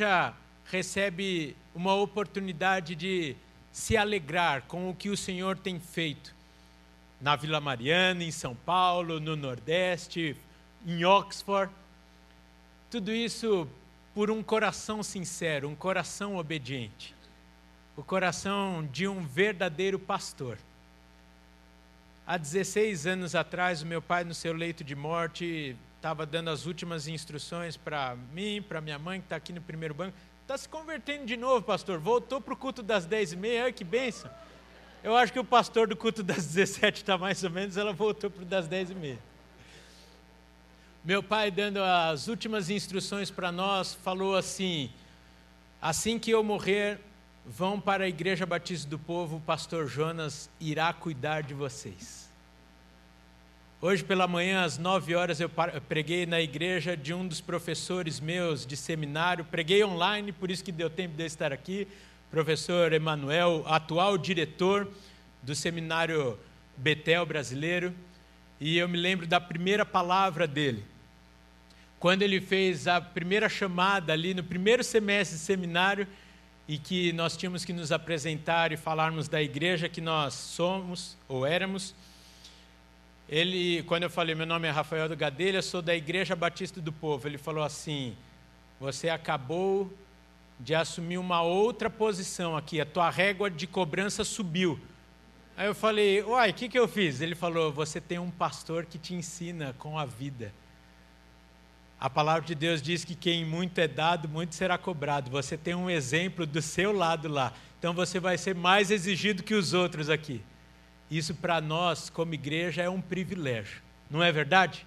igreja recebe uma oportunidade de se alegrar com o que o Senhor tem feito na Vila Mariana, em São Paulo, no Nordeste, em Oxford. Tudo isso por um coração sincero, um coração obediente. O coração de um verdadeiro pastor. Há 16 anos atrás, meu pai, no seu leito de morte, estava dando as últimas instruções para mim, para minha mãe, que está aqui no primeiro banco. Está se convertendo de novo, pastor. Voltou para o culto das 10 e meia. Que bênção. Eu acho que o pastor do culto das 17 está mais ou menos, ela voltou para o das 10 e meia. Meu pai, dando as últimas instruções para nós, falou assim: assim que eu morrer, vão para a Igreja Batista do Povo, o pastor Jonas irá cuidar de vocês. Hoje pela manhã, às nove horas, eu preguei na igreja de um dos professores meus de seminário, preguei online, por isso que deu tempo de eu estar aqui, professor Emanuel, atual diretor do seminário Betel brasileiro, e eu me lembro da primeira palavra dele. Quando ele fez a primeira chamada ali no primeiro semestre de seminário, e que nós tínhamos que nos apresentar e falarmos da igreja que nós somos ou éramos, ele, quando eu falei, meu nome é Rafael do Gadelha, sou da Igreja Batista do Povo, ele falou assim: Você acabou de assumir uma outra posição aqui, a tua régua de cobrança subiu. Aí eu falei, uai, o que, que eu fiz? Ele falou: Você tem um pastor que te ensina com a vida. A palavra de Deus diz que quem muito é dado, muito será cobrado. Você tem um exemplo do seu lado lá. Então você vai ser mais exigido que os outros aqui. Isso para nós, como igreja, é um privilégio, não é verdade?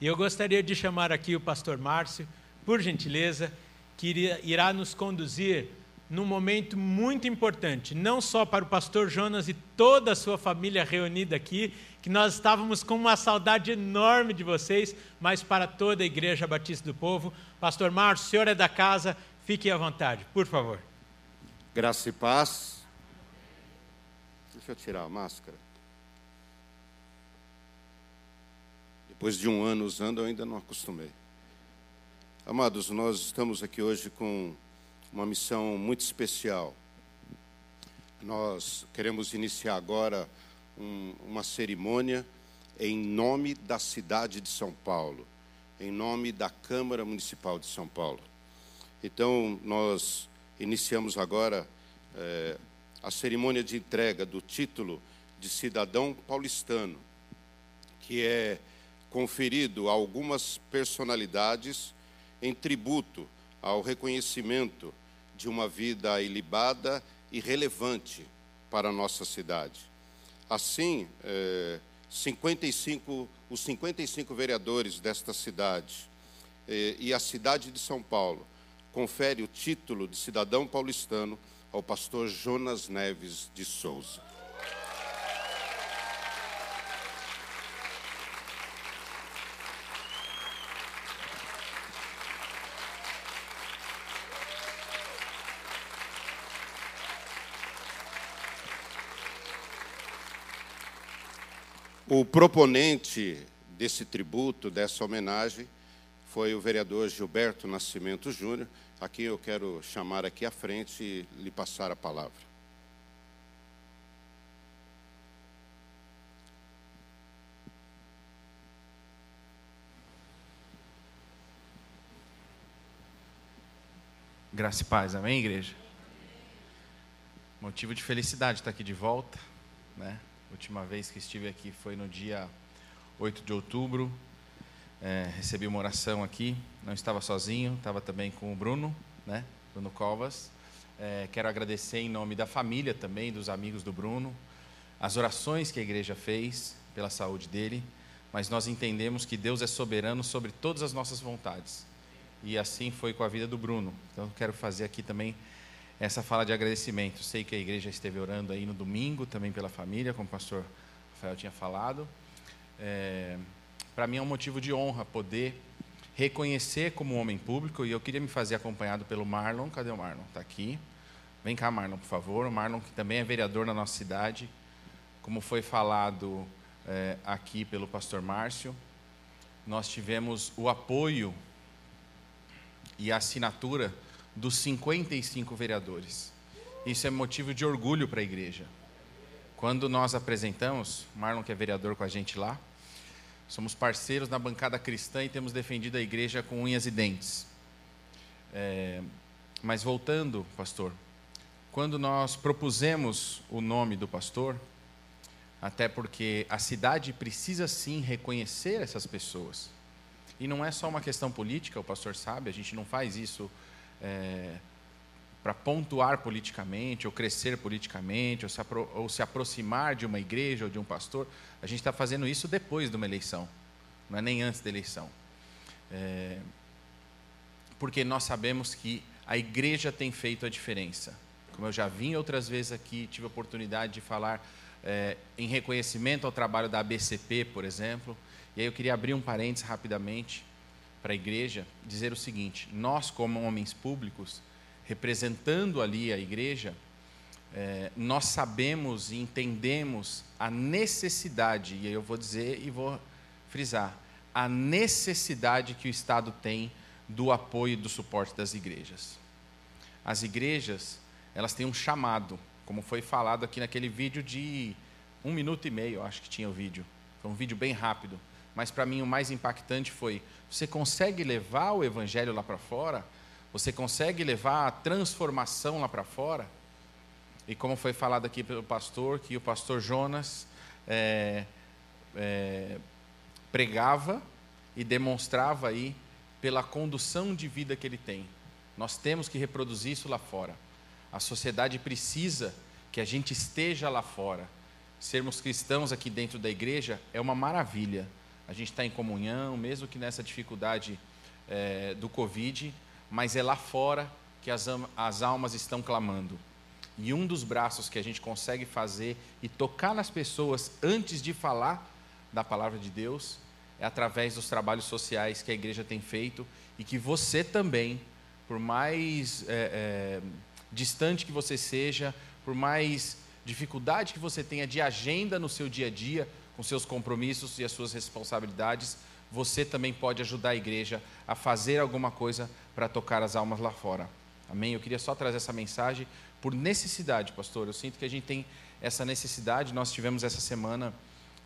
E eu gostaria de chamar aqui o pastor Márcio, por gentileza, que irá nos conduzir num momento muito importante, não só para o pastor Jonas e toda a sua família reunida aqui, que nós estávamos com uma saudade enorme de vocês, mas para toda a Igreja Batista do Povo. Pastor Márcio, senhor é da casa, fique à vontade, por favor. Graça e paz. Deixa eu tirar a máscara. Depois de um ano usando, eu ainda não acostumei. Amados, nós estamos aqui hoje com uma missão muito especial. Nós queremos iniciar agora um, uma cerimônia em nome da cidade de São Paulo, em nome da Câmara Municipal de São Paulo. Então, nós iniciamos agora é, a cerimônia de entrega do título de cidadão paulistano, que é conferido a algumas personalidades em tributo ao reconhecimento de uma vida ilibada e relevante para a nossa cidade. Assim, é, 55, os 55 vereadores desta cidade é, e a cidade de São Paulo confere o título de cidadão paulistano ao pastor Jonas Neves de Souza. O proponente desse tributo, dessa homenagem, foi o vereador Gilberto Nascimento Júnior, a quem eu quero chamar aqui à frente e lhe passar a palavra. Graça e paz, amém, igreja? Motivo de felicidade estar aqui de volta, né? última vez que estive aqui foi no dia 8 de outubro, é, recebi uma oração aqui, não estava sozinho, estava também com o Bruno, né? Bruno Covas. É, quero agradecer em nome da família também, dos amigos do Bruno, as orações que a igreja fez pela saúde dele, mas nós entendemos que Deus é soberano sobre todas as nossas vontades. E assim foi com a vida do Bruno. Então quero fazer aqui também essa fala de agradecimento. Sei que a igreja esteve orando aí no domingo também pela família, como o pastor Rafael tinha falado. É, para mim é um motivo de honra poder reconhecer como homem público, e eu queria me fazer acompanhado pelo Marlon. Cadê o Marlon? Está aqui. Vem cá, Marlon, por favor. O Marlon, que também é vereador na nossa cidade, como foi falado é, aqui pelo pastor Márcio, nós tivemos o apoio e a assinatura dos 55 vereadores. Isso é motivo de orgulho para a igreja. Quando nós apresentamos, Marlon, que é vereador com a gente lá, somos parceiros na bancada cristã e temos defendido a igreja com unhas e dentes. É, mas voltando, pastor, quando nós propusemos o nome do pastor, até porque a cidade precisa sim reconhecer essas pessoas. E não é só uma questão política, o pastor sabe, a gente não faz isso é, para pontuar politicamente, ou crescer politicamente, ou se, ou se aproximar de uma igreja ou de um pastor. A gente está fazendo isso depois de uma eleição, não é nem antes da eleição. É, porque nós sabemos que a igreja tem feito a diferença. Como eu já vim outras vezes aqui, tive a oportunidade de falar é, em reconhecimento ao trabalho da ABCP, por exemplo. E aí eu queria abrir um parênteses rapidamente para a igreja, dizer o seguinte: nós, como homens públicos, representando ali a igreja, é, nós sabemos e entendemos a necessidade, e aí eu vou dizer e vou frisar, a necessidade que o Estado tem do apoio e do suporte das igrejas. As igrejas, elas têm um chamado, como foi falado aqui naquele vídeo de um minuto e meio, acho que tinha o vídeo. Foi um vídeo bem rápido. Mas para mim o mais impactante foi: você consegue levar o evangelho lá para fora? Você consegue levar a transformação lá para fora? E como foi falado aqui pelo pastor, que o pastor Jonas é, é, pregava e demonstrava aí pela condução de vida que ele tem. Nós temos que reproduzir isso lá fora. A sociedade precisa que a gente esteja lá fora. Sermos cristãos aqui dentro da igreja é uma maravilha. A gente está em comunhão, mesmo que nessa dificuldade é, do Covid, mas é lá fora que as, as almas estão clamando. E um dos braços que a gente consegue fazer e tocar nas pessoas antes de falar da palavra de Deus é através dos trabalhos sociais que a igreja tem feito e que você também, por mais é, é, distante que você seja, por mais dificuldade que você tenha de agenda no seu dia a dia, com seus compromissos e as suas responsabilidades, você também pode ajudar a igreja a fazer alguma coisa para tocar as almas lá fora. Amém? Eu queria só trazer essa mensagem por necessidade, pastor. Eu sinto que a gente tem essa necessidade. Nós tivemos essa semana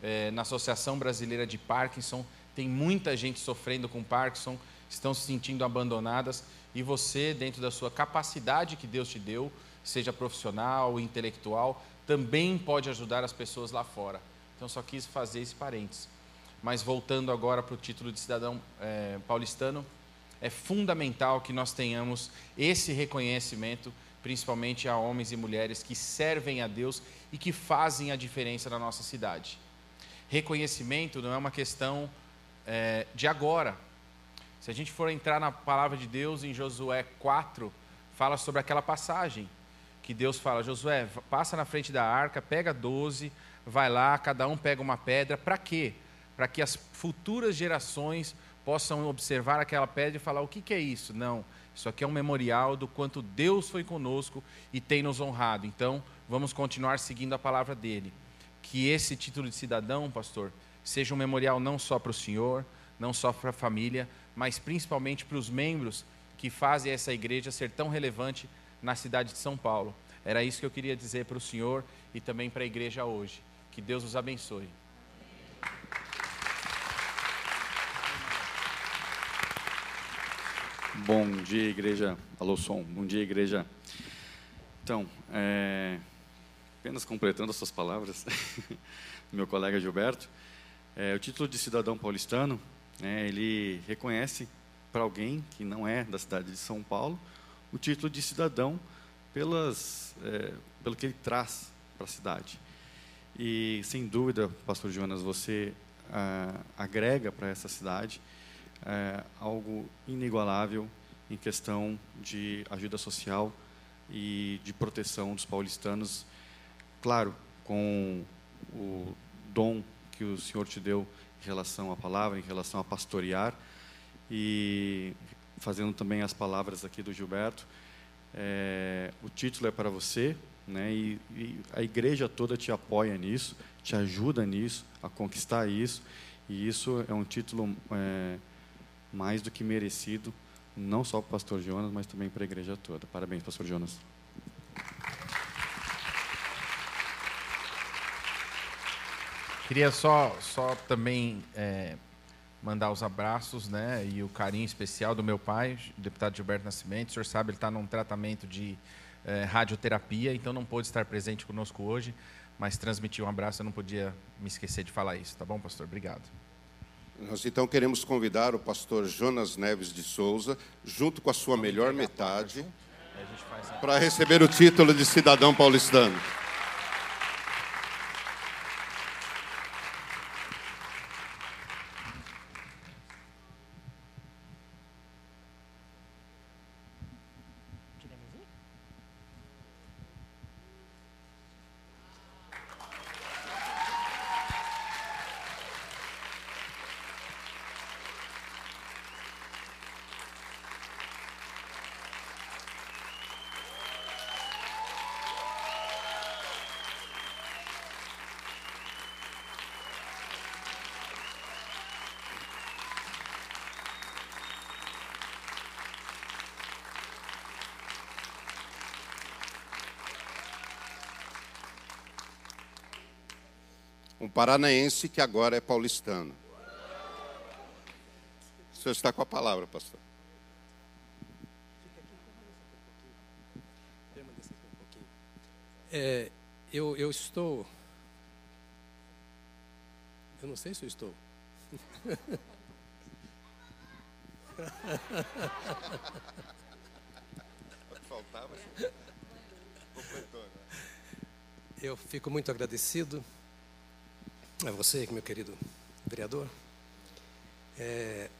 é, na Associação Brasileira de Parkinson, tem muita gente sofrendo com Parkinson, estão se sentindo abandonadas, e você, dentro da sua capacidade que Deus te deu, seja profissional, intelectual, também pode ajudar as pessoas lá fora. Então, só quis fazer esse parênteses. Mas voltando agora para o título de cidadão é, paulistano, é fundamental que nós tenhamos esse reconhecimento, principalmente a homens e mulheres que servem a Deus e que fazem a diferença na nossa cidade. Reconhecimento não é uma questão é, de agora. Se a gente for entrar na palavra de Deus em Josué 4, fala sobre aquela passagem que Deus fala: Josué, passa na frente da arca, pega 12, vai lá, cada um pega uma pedra. Para quê? Para que as futuras gerações possam observar aquela pedra e falar: o que, que é isso? Não, isso aqui é um memorial do quanto Deus foi conosco e tem nos honrado. Então, vamos continuar seguindo a palavra dele que esse título de cidadão, pastor, seja um memorial não só para o senhor, não só para a família, mas principalmente para os membros que fazem essa igreja ser tão relevante na cidade de São Paulo. Era isso que eu queria dizer para o senhor e também para a igreja hoje. Que Deus os abençoe. Bom dia, igreja. Alô, som. Bom dia, igreja. Então, é, apenas completando as suas palavras, meu colega Gilberto, é, o título de cidadão paulistano, né, ele reconhece para alguém que não é da cidade de São Paulo, o título de cidadão pelas, é, pelo que ele traz para a cidade. E, sem dúvida, pastor Jonas, você ah, agrega para essa cidade é, algo inigualável em questão de ajuda social e de proteção dos paulistanos. Claro, com o dom que o Senhor te deu em relação à palavra, em relação a pastorear, e fazendo também as palavras aqui do Gilberto, é, o título é para você, né, e, e, a igreja toda te apoia nisso, te ajuda nisso, a conquistar isso, e isso é um título é, mais do que merecido não só para o pastor Jonas, mas também para a igreja toda. Parabéns, pastor Jonas. Queria só, só também é, mandar os abraços né, e o carinho especial do meu pai, deputado Gilberto Nascimento. O senhor sabe, ele está num tratamento de é, radioterapia, então não pôde estar presente conosco hoje, mas transmitir um abraço, eu não podia me esquecer de falar isso, tá bom, pastor? Obrigado. Nós então queremos convidar o pastor Jonas Neves de Souza, junto com a sua melhor metade, para receber o título de cidadão paulistano. Paranaense que agora é paulistano. O senhor está com a palavra, pastor. É, eu, eu estou. Eu não sei se eu estou. Eu fico muito agradecido a você, meu querido vereador. É,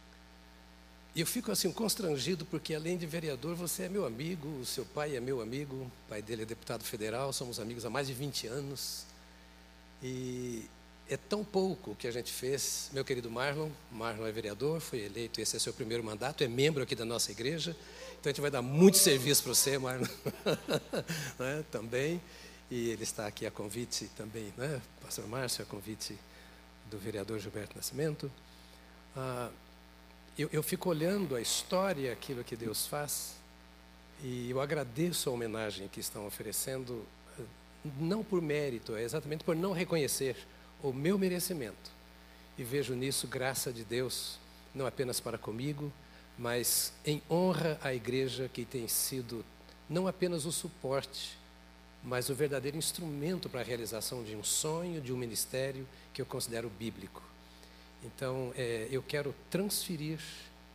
eu fico assim constrangido porque além de vereador, você é meu amigo, o seu pai é meu amigo, o pai dele é deputado federal, somos amigos há mais de 20 anos. E é tão pouco que a gente fez, meu querido Marlon, Marlon é vereador, foi eleito, esse é seu primeiro mandato, é membro aqui da nossa igreja, então a gente vai dar muito serviço para você, Marlon, né, também. E ele está aqui a convite também, né? Pastor Márcio, a convite do vereador Gilberto Nascimento. Ah, eu, eu fico olhando a história, aquilo que Deus faz, e eu agradeço a homenagem que estão oferecendo, não por mérito, é exatamente por não reconhecer o meu merecimento. E vejo nisso graça de Deus, não apenas para comigo, mas em honra à igreja que tem sido não apenas o suporte, mas o verdadeiro instrumento para a realização de um sonho, de um ministério que eu considero bíblico. Então, é, eu quero transferir,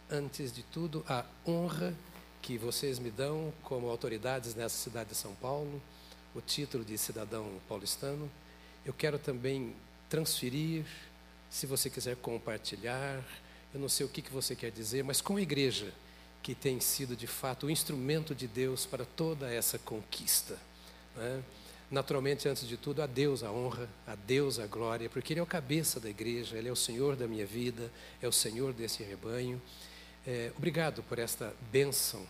antes de tudo, a honra que vocês me dão como autoridades nessa cidade de São Paulo, o título de cidadão paulistano. Eu quero também transferir, se você quiser compartilhar, eu não sei o que, que você quer dizer, mas com a igreja, que tem sido de fato o instrumento de Deus para toda essa conquista. Né? Naturalmente, antes de tudo, a Deus a honra, a Deus a glória, porque Ele é o cabeça da igreja, Ele é o Senhor da minha vida, é o Senhor desse rebanho. É, obrigado por esta bênção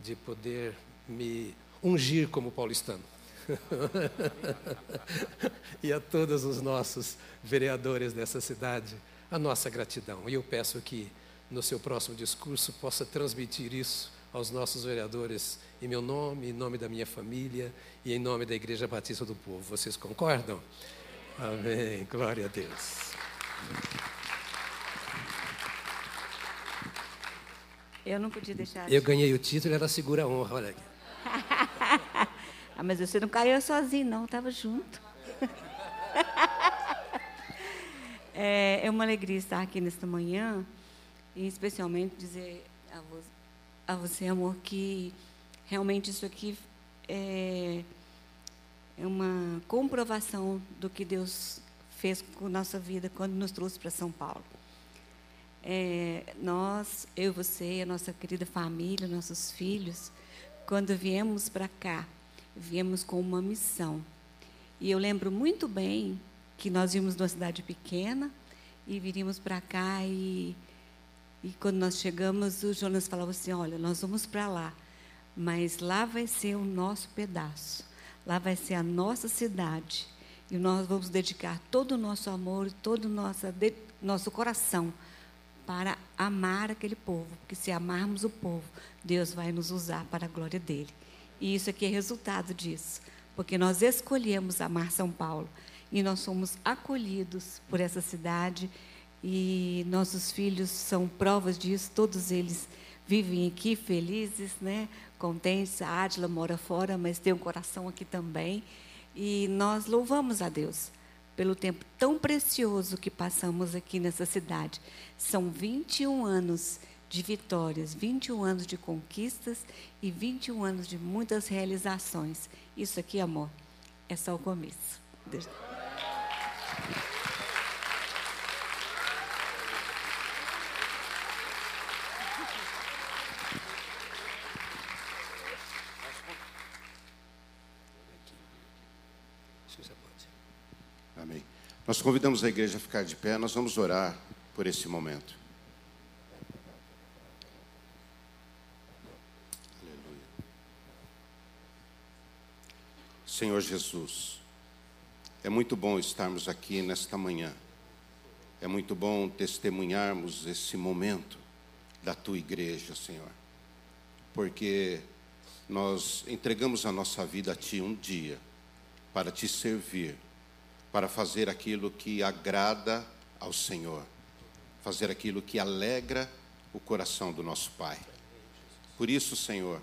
de poder me ungir como paulistano. e a todos os nossos vereadores dessa cidade, a nossa gratidão. E eu peço que no seu próximo discurso possa transmitir isso aos nossos vereadores em meu nome, em nome da minha família e em nome da Igreja Batista do Povo. Vocês concordam? Amém. Glória a Deus. Eu não podia deixar. Eu ganhei o título, ela segura a honra, olha aqui. ah, mas você não caiu sozinho, não, estava junto. é, é uma alegria estar aqui nesta manhã e especialmente dizer a você a você, amor, que realmente isso aqui é, é uma comprovação do que Deus fez com nossa vida quando nos trouxe para São Paulo. É, nós, eu você, a nossa querida família, nossos filhos, quando viemos para cá, viemos com uma missão. E eu lembro muito bem que nós vimos numa cidade pequena e viríamos para cá e e quando nós chegamos, o Jonas falava assim: Olha, nós vamos para lá, mas lá vai ser o nosso pedaço, lá vai ser a nossa cidade. E nós vamos dedicar todo o nosso amor, todo o nosso, nosso coração para amar aquele povo, porque se amarmos o povo, Deus vai nos usar para a glória dele. E isso aqui é resultado disso, porque nós escolhemos amar São Paulo e nós somos acolhidos por essa cidade e nossos filhos são provas disso, todos eles vivem aqui felizes, né? contentes. A Adila mora fora, mas tem um coração aqui também. E nós louvamos a Deus pelo tempo tão precioso que passamos aqui nessa cidade. São 21 anos de vitórias, 21 anos de conquistas e 21 anos de muitas realizações. Isso aqui, amor, é só o começo. Deixa... Amém. Nós convidamos a igreja a ficar de pé, nós vamos orar por esse momento. Aleluia. Senhor Jesus, é muito bom estarmos aqui nesta manhã. É muito bom testemunharmos esse momento da tua igreja, Senhor. Porque nós entregamos a nossa vida a ti um dia para te servir para fazer aquilo que agrada ao Senhor, fazer aquilo que alegra o coração do nosso Pai. Por isso, Senhor,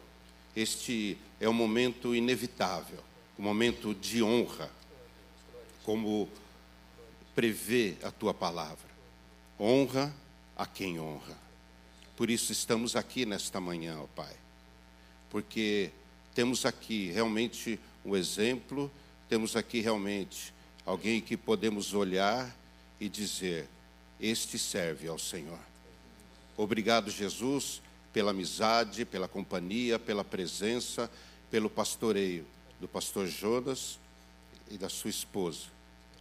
este é um momento inevitável, um momento de honra, como prevê a tua palavra. Honra a quem honra. Por isso estamos aqui nesta manhã, ó Pai, porque temos aqui realmente um exemplo, temos aqui realmente alguém que podemos olhar e dizer: Este serve ao Senhor. Obrigado, Jesus, pela amizade, pela companhia, pela presença, pelo pastoreio do pastor Jonas e da sua esposa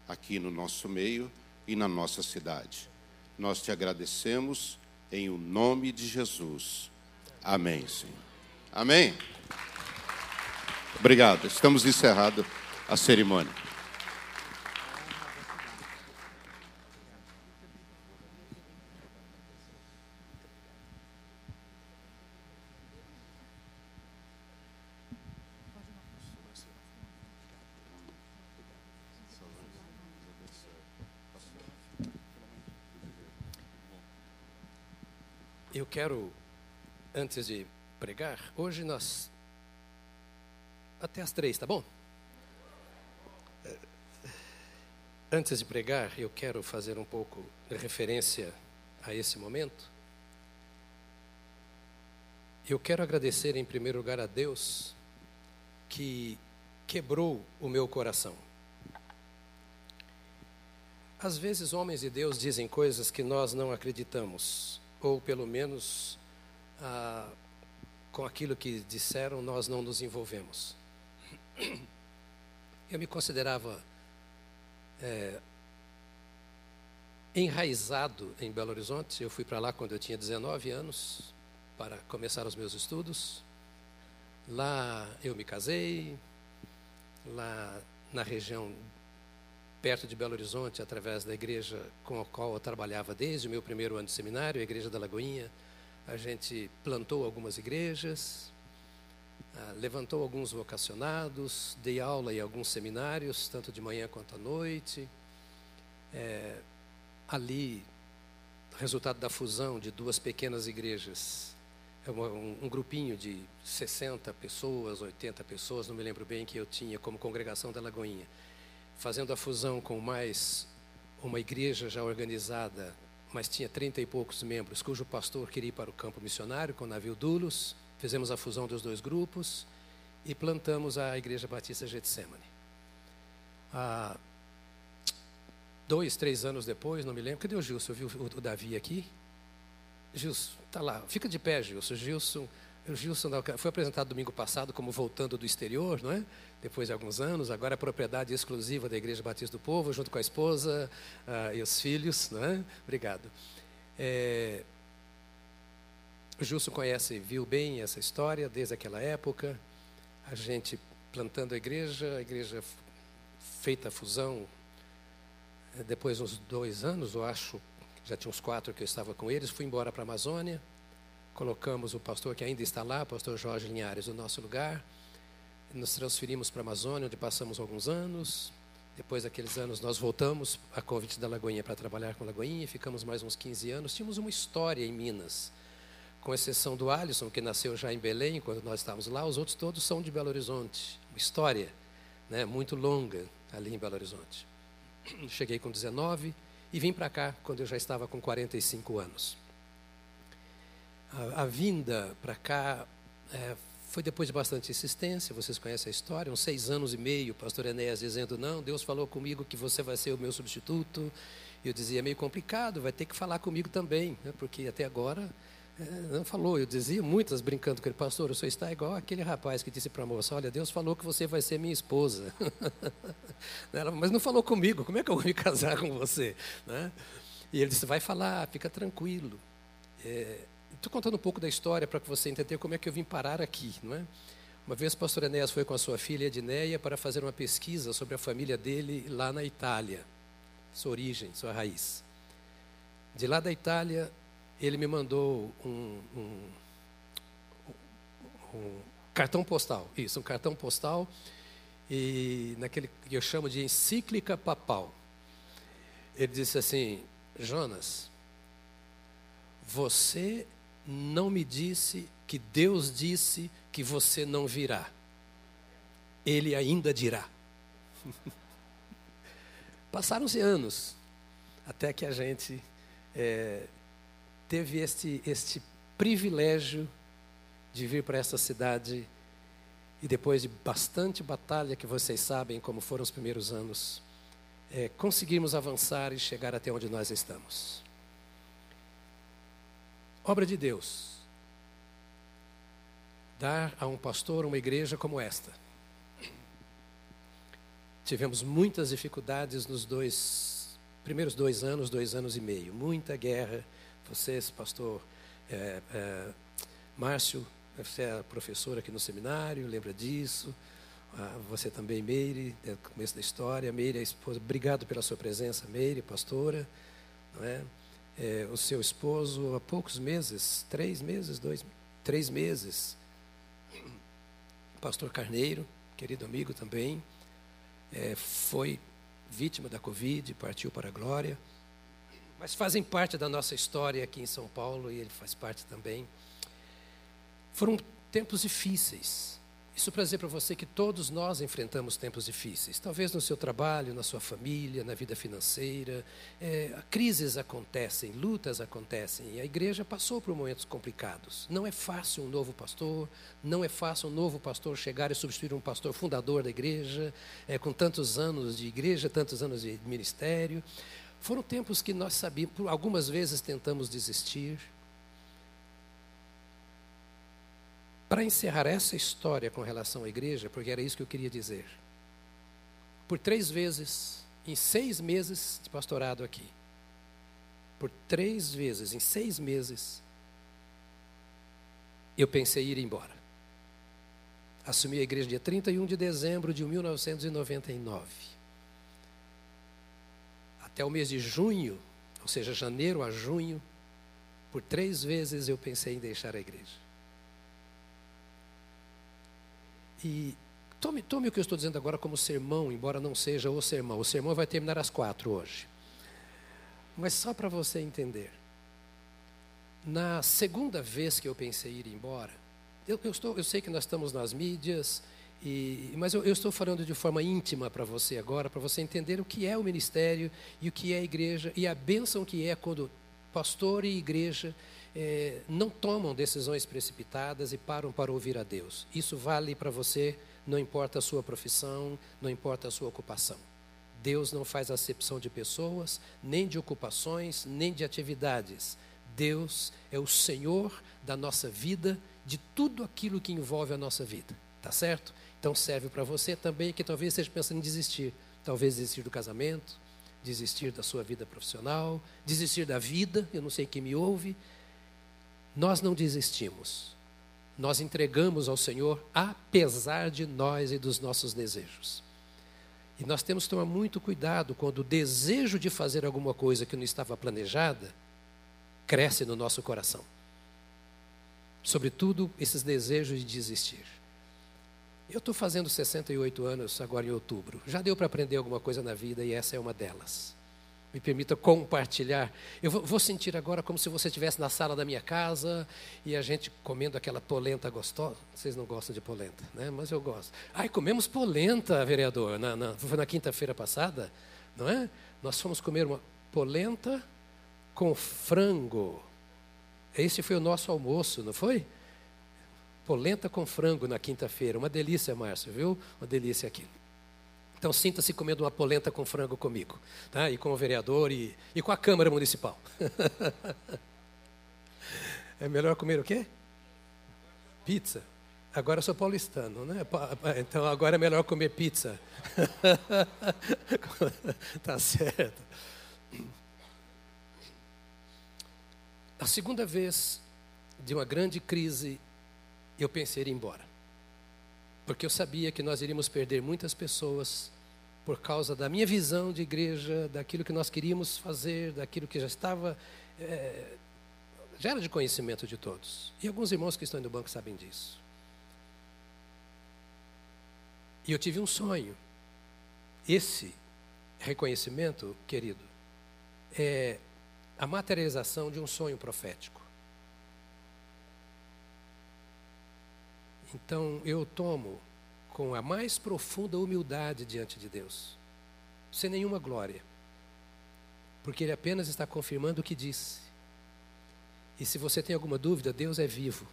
aqui no nosso meio e na nossa cidade. Nós te agradecemos em o nome de Jesus. Amém, Senhor. Amém. Obrigado. Estamos encerrado a cerimônia. Quero, antes de pregar, hoje nós. Até as três, tá bom? Antes de pregar, eu quero fazer um pouco de referência a esse momento. Eu quero agradecer em primeiro lugar a Deus que quebrou o meu coração. Às vezes, homens de Deus dizem coisas que nós não acreditamos ou pelo menos ah, com aquilo que disseram nós não nos envolvemos. Eu me considerava é, enraizado em Belo Horizonte. Eu fui para lá quando eu tinha 19 anos para começar os meus estudos. Lá eu me casei, lá na região perto de Belo Horizonte, através da igreja com a qual eu trabalhava desde o meu primeiro ano de seminário, a Igreja da Lagoinha. A gente plantou algumas igrejas, ah, levantou alguns vocacionados, dei aula em alguns seminários, tanto de manhã quanto à noite. É, ali, resultado da fusão de duas pequenas igrejas, é um, um grupinho de 60 pessoas, 80 pessoas, não me lembro bem, que eu tinha como congregação da Lagoinha fazendo a fusão com mais uma igreja já organizada, mas tinha trinta e poucos membros, cujo pastor queria ir para o campo missionário com o navio Dulos. Fizemos a fusão dos dois grupos e plantamos a Igreja Batista Getsemane. Ah, dois, três anos depois, não me lembro, cadê o Gilson? Eu vi o, o Davi aqui? Gilson, está lá, fica de pé, Gilson. Gilson, o Gilson foi apresentado domingo passado como voltando do exterior, não é? Depois de alguns anos, agora é propriedade exclusiva da Igreja Batista do Povo, junto com a esposa uh, e os filhos. Né? Obrigado. É, o Gilson conhece, viu bem essa história desde aquela época. A gente plantando a igreja, a igreja feita a fusão, é, depois de uns dois anos, eu acho, já tinha uns quatro que eu estava com eles, fui embora para a Amazônia, colocamos o pastor que ainda está lá, o pastor Jorge Linhares, no nosso lugar, nos transferimos para a Amazônia, onde passamos alguns anos, depois daqueles anos, nós voltamos a convite da Lagoinha para trabalhar com Lagoinha, ficamos mais uns 15 anos. Tínhamos uma história em Minas, com exceção do Alisson, que nasceu já em Belém, quando nós estávamos lá, os outros todos são de Belo Horizonte. Uma história né, muito longa ali em Belo Horizonte. Cheguei com 19 e vim para cá quando eu já estava com 45 anos. A, a vinda para cá é, foi depois de bastante insistência, vocês conhecem a história, uns seis anos e meio, o pastor Enéas dizendo, não, Deus falou comigo que você vai ser o meu substituto. E eu dizia, é meio complicado, vai ter que falar comigo também, né? porque até agora é, não falou. Eu dizia muitas brincando com ele, pastor, o senhor está igual aquele rapaz que disse para a moça, olha, Deus falou que você vai ser minha esposa. Ela, mas não falou comigo, como é que eu vou me casar com você? Né? E ele disse, vai falar, fica tranquilo. É, Estou contando um pouco da história para que você entenda como é que eu vim parar aqui, não é? Uma vez o pastor Enéas foi com a sua filha Edneia para fazer uma pesquisa sobre a família dele lá na Itália, sua origem, sua raiz. De lá da Itália, ele me mandou um, um, um cartão postal, isso, um cartão postal, e naquele que eu chamo de encíclica papal. Ele disse assim: Jonas, você não me disse que Deus disse que você não virá. Ele ainda dirá. Passaram-se anos até que a gente é, teve este, este privilégio de vir para essa cidade e depois de bastante batalha, que vocês sabem como foram os primeiros anos, é, conseguimos avançar e chegar até onde nós estamos. Obra de Deus. Dar a um pastor uma igreja como esta. Tivemos muitas dificuldades nos dois primeiros dois anos, dois anos e meio. Muita guerra. Vocês, pastor é, é, Márcio, você é professor aqui no seminário, lembra disso. Ah, você também, Meire, no começo da história. Meire, a esposa, obrigado pela sua presença, Meire, pastora. Não é? É, o seu esposo há poucos meses, três meses, dois, três meses. Pastor Carneiro, querido amigo também, é, foi vítima da Covid, partiu para a glória. Mas fazem parte da nossa história aqui em São Paulo e ele faz parte também. Foram tempos difíceis, isso para dizer para você que todos nós enfrentamos tempos difíceis. Talvez no seu trabalho, na sua família, na vida financeira. É, crises acontecem, lutas acontecem. E a igreja passou por momentos complicados. Não é fácil um novo pastor, não é fácil um novo pastor chegar e substituir um pastor fundador da igreja, é, com tantos anos de igreja, tantos anos de ministério. Foram tempos que nós sabíamos, algumas vezes tentamos desistir, Para encerrar essa história com relação à igreja, porque era isso que eu queria dizer. Por três vezes, em seis meses de pastorado aqui, por três vezes, em seis meses, eu pensei em ir embora. Assumi a igreja dia 31 de dezembro de 1999. Até o mês de junho, ou seja, janeiro a junho, por três vezes eu pensei em deixar a igreja. E tome, tome o que eu estou dizendo agora como sermão, embora não seja o sermão. O sermão vai terminar às quatro hoje. Mas só para você entender. Na segunda vez que eu pensei em ir embora, eu, eu, estou, eu sei que nós estamos nas mídias, e, mas eu, eu, estou falando de forma íntima para você agora, para você entender o que é o ministério e o que é a igreja e a bênção que é quando pastor e igreja é, não tomam decisões precipitadas e param para ouvir a Deus. Isso vale para você, não importa a sua profissão, não importa a sua ocupação. Deus não faz acepção de pessoas, nem de ocupações, nem de atividades. Deus é o Senhor da nossa vida, de tudo aquilo que envolve a nossa vida. Tá certo? Então serve para você também que talvez esteja pensando em desistir. Talvez desistir do casamento, desistir da sua vida profissional, desistir da vida, eu não sei quem me ouve, nós não desistimos. Nós entregamos ao Senhor apesar de nós e dos nossos desejos. E nós temos que tomar muito cuidado quando o desejo de fazer alguma coisa que não estava planejada cresce no nosso coração. Sobretudo esses desejos de desistir. Eu estou fazendo 68 anos agora em outubro. Já deu para aprender alguma coisa na vida e essa é uma delas. Me permita compartilhar. Eu vou sentir agora como se você estivesse na sala da minha casa e a gente comendo aquela polenta gostosa. Vocês não gostam de polenta, né? Mas eu gosto. Ai, comemos polenta, vereador. Na, na, foi na quinta-feira passada, não é? Nós fomos comer uma polenta com frango. Esse foi o nosso almoço, não foi? Polenta com frango na quinta-feira. Uma delícia, Márcio, viu? Uma delícia aqui. Então sinta-se comendo uma polenta com frango comigo, tá? E com o vereador e, e com a Câmara Municipal. é melhor comer o quê? Pizza. Agora eu sou paulistano, né? Então agora é melhor comer pizza. tá certo. A segunda vez de uma grande crise, eu pensei em ir embora. Porque eu sabia que nós iríamos perder muitas pessoas por causa da minha visão de igreja, daquilo que nós queríamos fazer, daquilo que já estava. É, já era de conhecimento de todos. E alguns irmãos que estão no banco sabem disso. E eu tive um sonho. Esse reconhecimento, querido, é a materialização de um sonho profético. Então eu tomo com a mais profunda humildade diante de Deus, sem nenhuma glória, porque Ele apenas está confirmando o que disse. E se você tem alguma dúvida, Deus é vivo.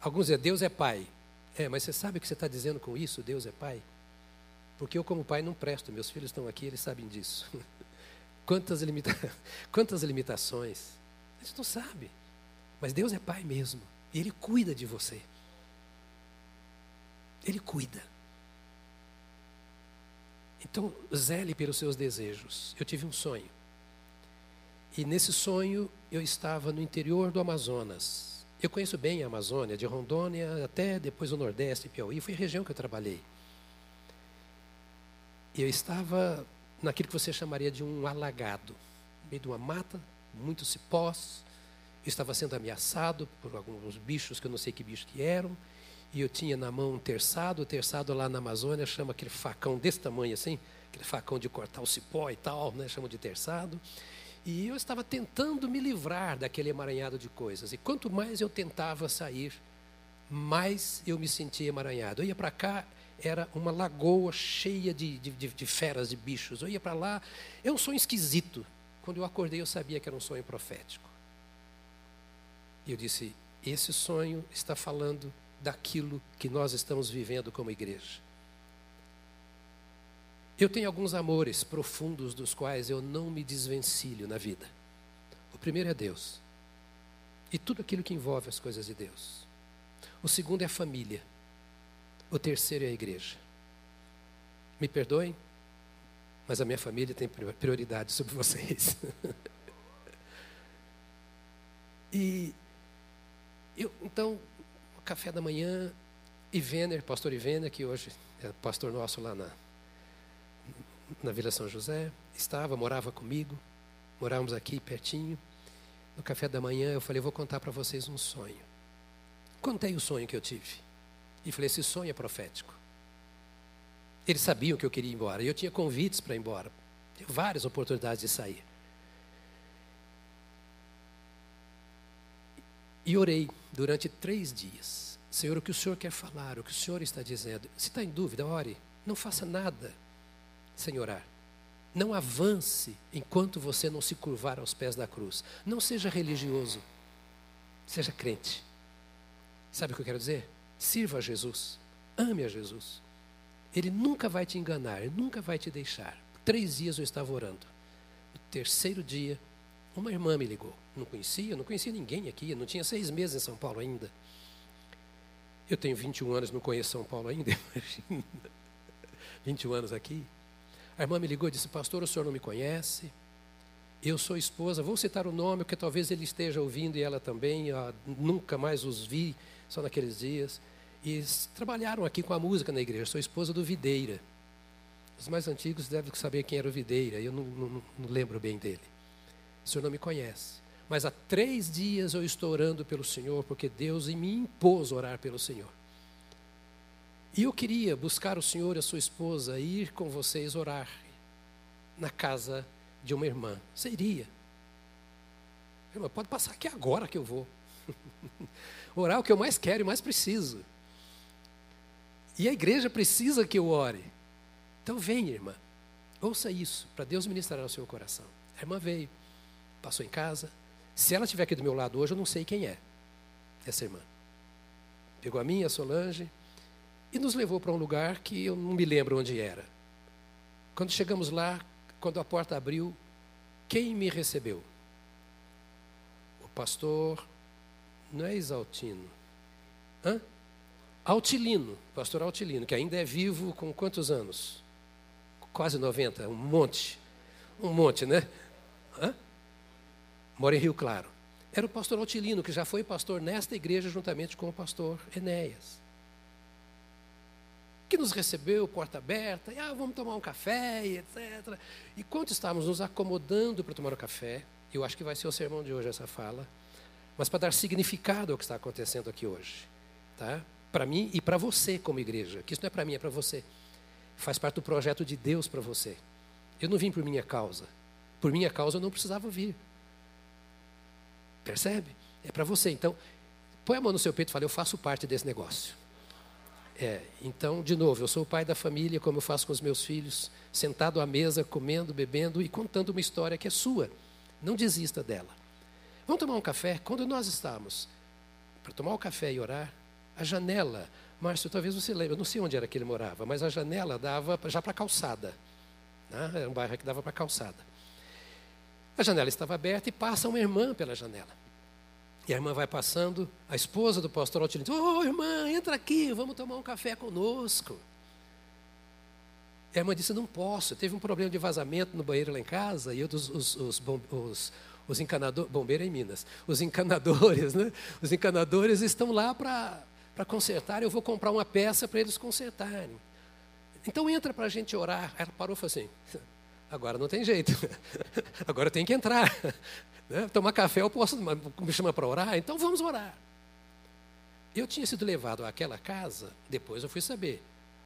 Alguns dizem, Deus é Pai. É, mas você sabe o que você está dizendo com isso? Deus é Pai? Porque eu, como pai, não presto. Meus filhos estão aqui, eles sabem disso. Quantas, limita... Quantas limitações. A gente não sabe. Mas Deus é Pai mesmo. E Ele cuida de você. Ele cuida. Então, zele pelos seus desejos. Eu tive um sonho. E nesse sonho, eu estava no interior do Amazonas. Eu conheço bem a Amazônia, de Rondônia até depois o Nordeste, Piauí. Foi a região que eu trabalhei. E eu estava naquilo que você chamaria de um alagado, no meio de uma mata, muitos cipós. Estava sendo ameaçado por alguns bichos que eu não sei que bichos que eram. E eu tinha na mão um terçado, o terçado lá na Amazônia chama aquele facão desse tamanho assim, aquele facão de cortar o cipó e tal, né, chamam de terçado. E eu estava tentando me livrar daquele emaranhado de coisas. E quanto mais eu tentava sair, mais eu me sentia emaranhado. Eu ia para cá, era uma lagoa cheia de, de, de feras, de bichos. Eu ia para lá, é um sonho esquisito. Quando eu acordei, eu sabia que era um sonho profético. E eu disse: esse sonho está falando daquilo que nós estamos vivendo como igreja. Eu tenho alguns amores profundos dos quais eu não me desvencilho na vida. O primeiro é Deus. E tudo aquilo que envolve as coisas de Deus. O segundo é a família. O terceiro é a igreja. Me perdoem, mas a minha família tem prioridade sobre vocês. e eu, então, café da manhã, Ivener, pastor Ivener, que hoje é pastor nosso lá na, na Vila São José, estava, morava comigo, morávamos aqui pertinho. No café da manhã eu falei, vou contar para vocês um sonho. Contei o sonho que eu tive. E falei: esse sonho é profético. Eles sabiam que eu queria ir embora. E eu tinha convites para ir embora. Várias oportunidades de sair. E orei durante três dias. Senhor, o que o Senhor quer falar, o que o Senhor está dizendo. Se está em dúvida, ore. Não faça nada sem orar. Não avance enquanto você não se curvar aos pés da cruz. Não seja religioso. Seja crente. Sabe o que eu quero dizer? Sirva a Jesus. Ame a Jesus. Ele nunca vai te enganar, ele nunca vai te deixar. Três dias eu estava orando. No terceiro dia, uma irmã me ligou. Não conhecia, não conhecia ninguém aqui, não tinha seis meses em São Paulo ainda. Eu tenho 21 anos, não conheço São Paulo ainda, imagina. 21 anos aqui. A irmã me ligou e disse: Pastor, o senhor não me conhece. Eu sou esposa, vou citar o nome, porque talvez ele esteja ouvindo e ela também. nunca mais os vi, só naqueles dias. E trabalharam aqui com a música na igreja. Sou esposa do Videira. Os mais antigos devem saber quem era o Videira, eu não, não, não lembro bem dele. O senhor não me conhece. Mas há três dias eu estou orando pelo Senhor, porque Deus me impôs orar pelo Senhor. E eu queria buscar o Senhor e a sua esposa, ir com vocês orar na casa de uma irmã. Você iria? Irmã, pode passar aqui agora que eu vou. Orar é o que eu mais quero e mais preciso. E a igreja precisa que eu ore. Então vem, irmã. Ouça isso, para Deus ministrar ao seu coração. A irmã veio, passou em casa. Se ela estiver aqui do meu lado hoje, eu não sei quem é essa irmã. Pegou a minha, a Solange, e nos levou para um lugar que eu não me lembro onde era. Quando chegamos lá, quando a porta abriu, quem me recebeu? O pastor, não é Exaltino, hã? Altilino, pastor Altilino, que ainda é vivo com quantos anos? Quase 90, um monte. Um monte, né? Hã? Mora em Rio Claro. Era o pastor Altilino, que já foi pastor nesta igreja juntamente com o pastor Enéas. Que nos recebeu, porta aberta, e ah, vamos tomar um café, etc. E quando estávamos nos acomodando para tomar o café, eu acho que vai ser o sermão de hoje essa fala, mas para dar significado ao que está acontecendo aqui hoje. Tá? Para mim e para você como igreja, que isso não é para mim, é para você. Faz parte do projeto de Deus para você. Eu não vim por minha causa. Por minha causa eu não precisava vir. Percebe? É para você. Então, põe a mão no seu peito e fala: Eu faço parte desse negócio. É, então, de novo, eu sou o pai da família, como eu faço com os meus filhos, sentado à mesa, comendo, bebendo e contando uma história que é sua. Não desista dela. Vamos tomar um café? Quando nós estávamos para tomar o café e orar, a janela, Márcio, talvez você lembre, eu não sei onde era que ele morava, mas a janela dava já para a calçada. Né? Era um bairro que dava para a calçada. A janela estava aberta e passa uma irmã pela janela. E a irmã vai passando, a esposa do pastor Altilino diz, ô oh, irmã, entra aqui, vamos tomar um café conosco. E a irmã disse, não posso, teve um problema de vazamento no banheiro lá em casa, e eu, os, os, os, os os encanadores, bombeiro é em Minas, os encanadores, né? Os encanadores estão lá para consertar, eu vou comprar uma peça para eles consertarem. Então entra para a gente orar. Ela parou e falou assim, agora não tem jeito, agora tem que entrar. Né? Tomar café eu posso, me chama para orar, então vamos orar. Eu tinha sido levado àquela casa, depois eu fui saber,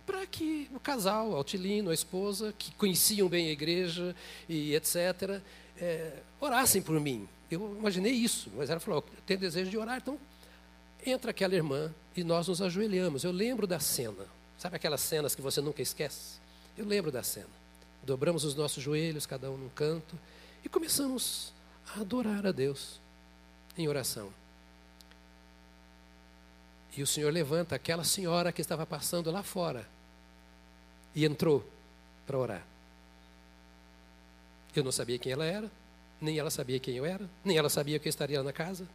para que o casal, Altilino, a esposa, que conheciam bem a igreja e etc., é, orassem por mim. Eu imaginei isso, mas ela falou: eu tenho desejo de orar, então entra aquela irmã e nós nos ajoelhamos. Eu lembro da cena, sabe aquelas cenas que você nunca esquece? Eu lembro da cena. Dobramos os nossos joelhos, cada um num canto, e começamos a adorar a Deus em oração. E o Senhor levanta aquela senhora que estava passando lá fora e entrou para orar. Eu não sabia quem ela era, nem ela sabia quem eu era, nem ela sabia que eu estaria na casa.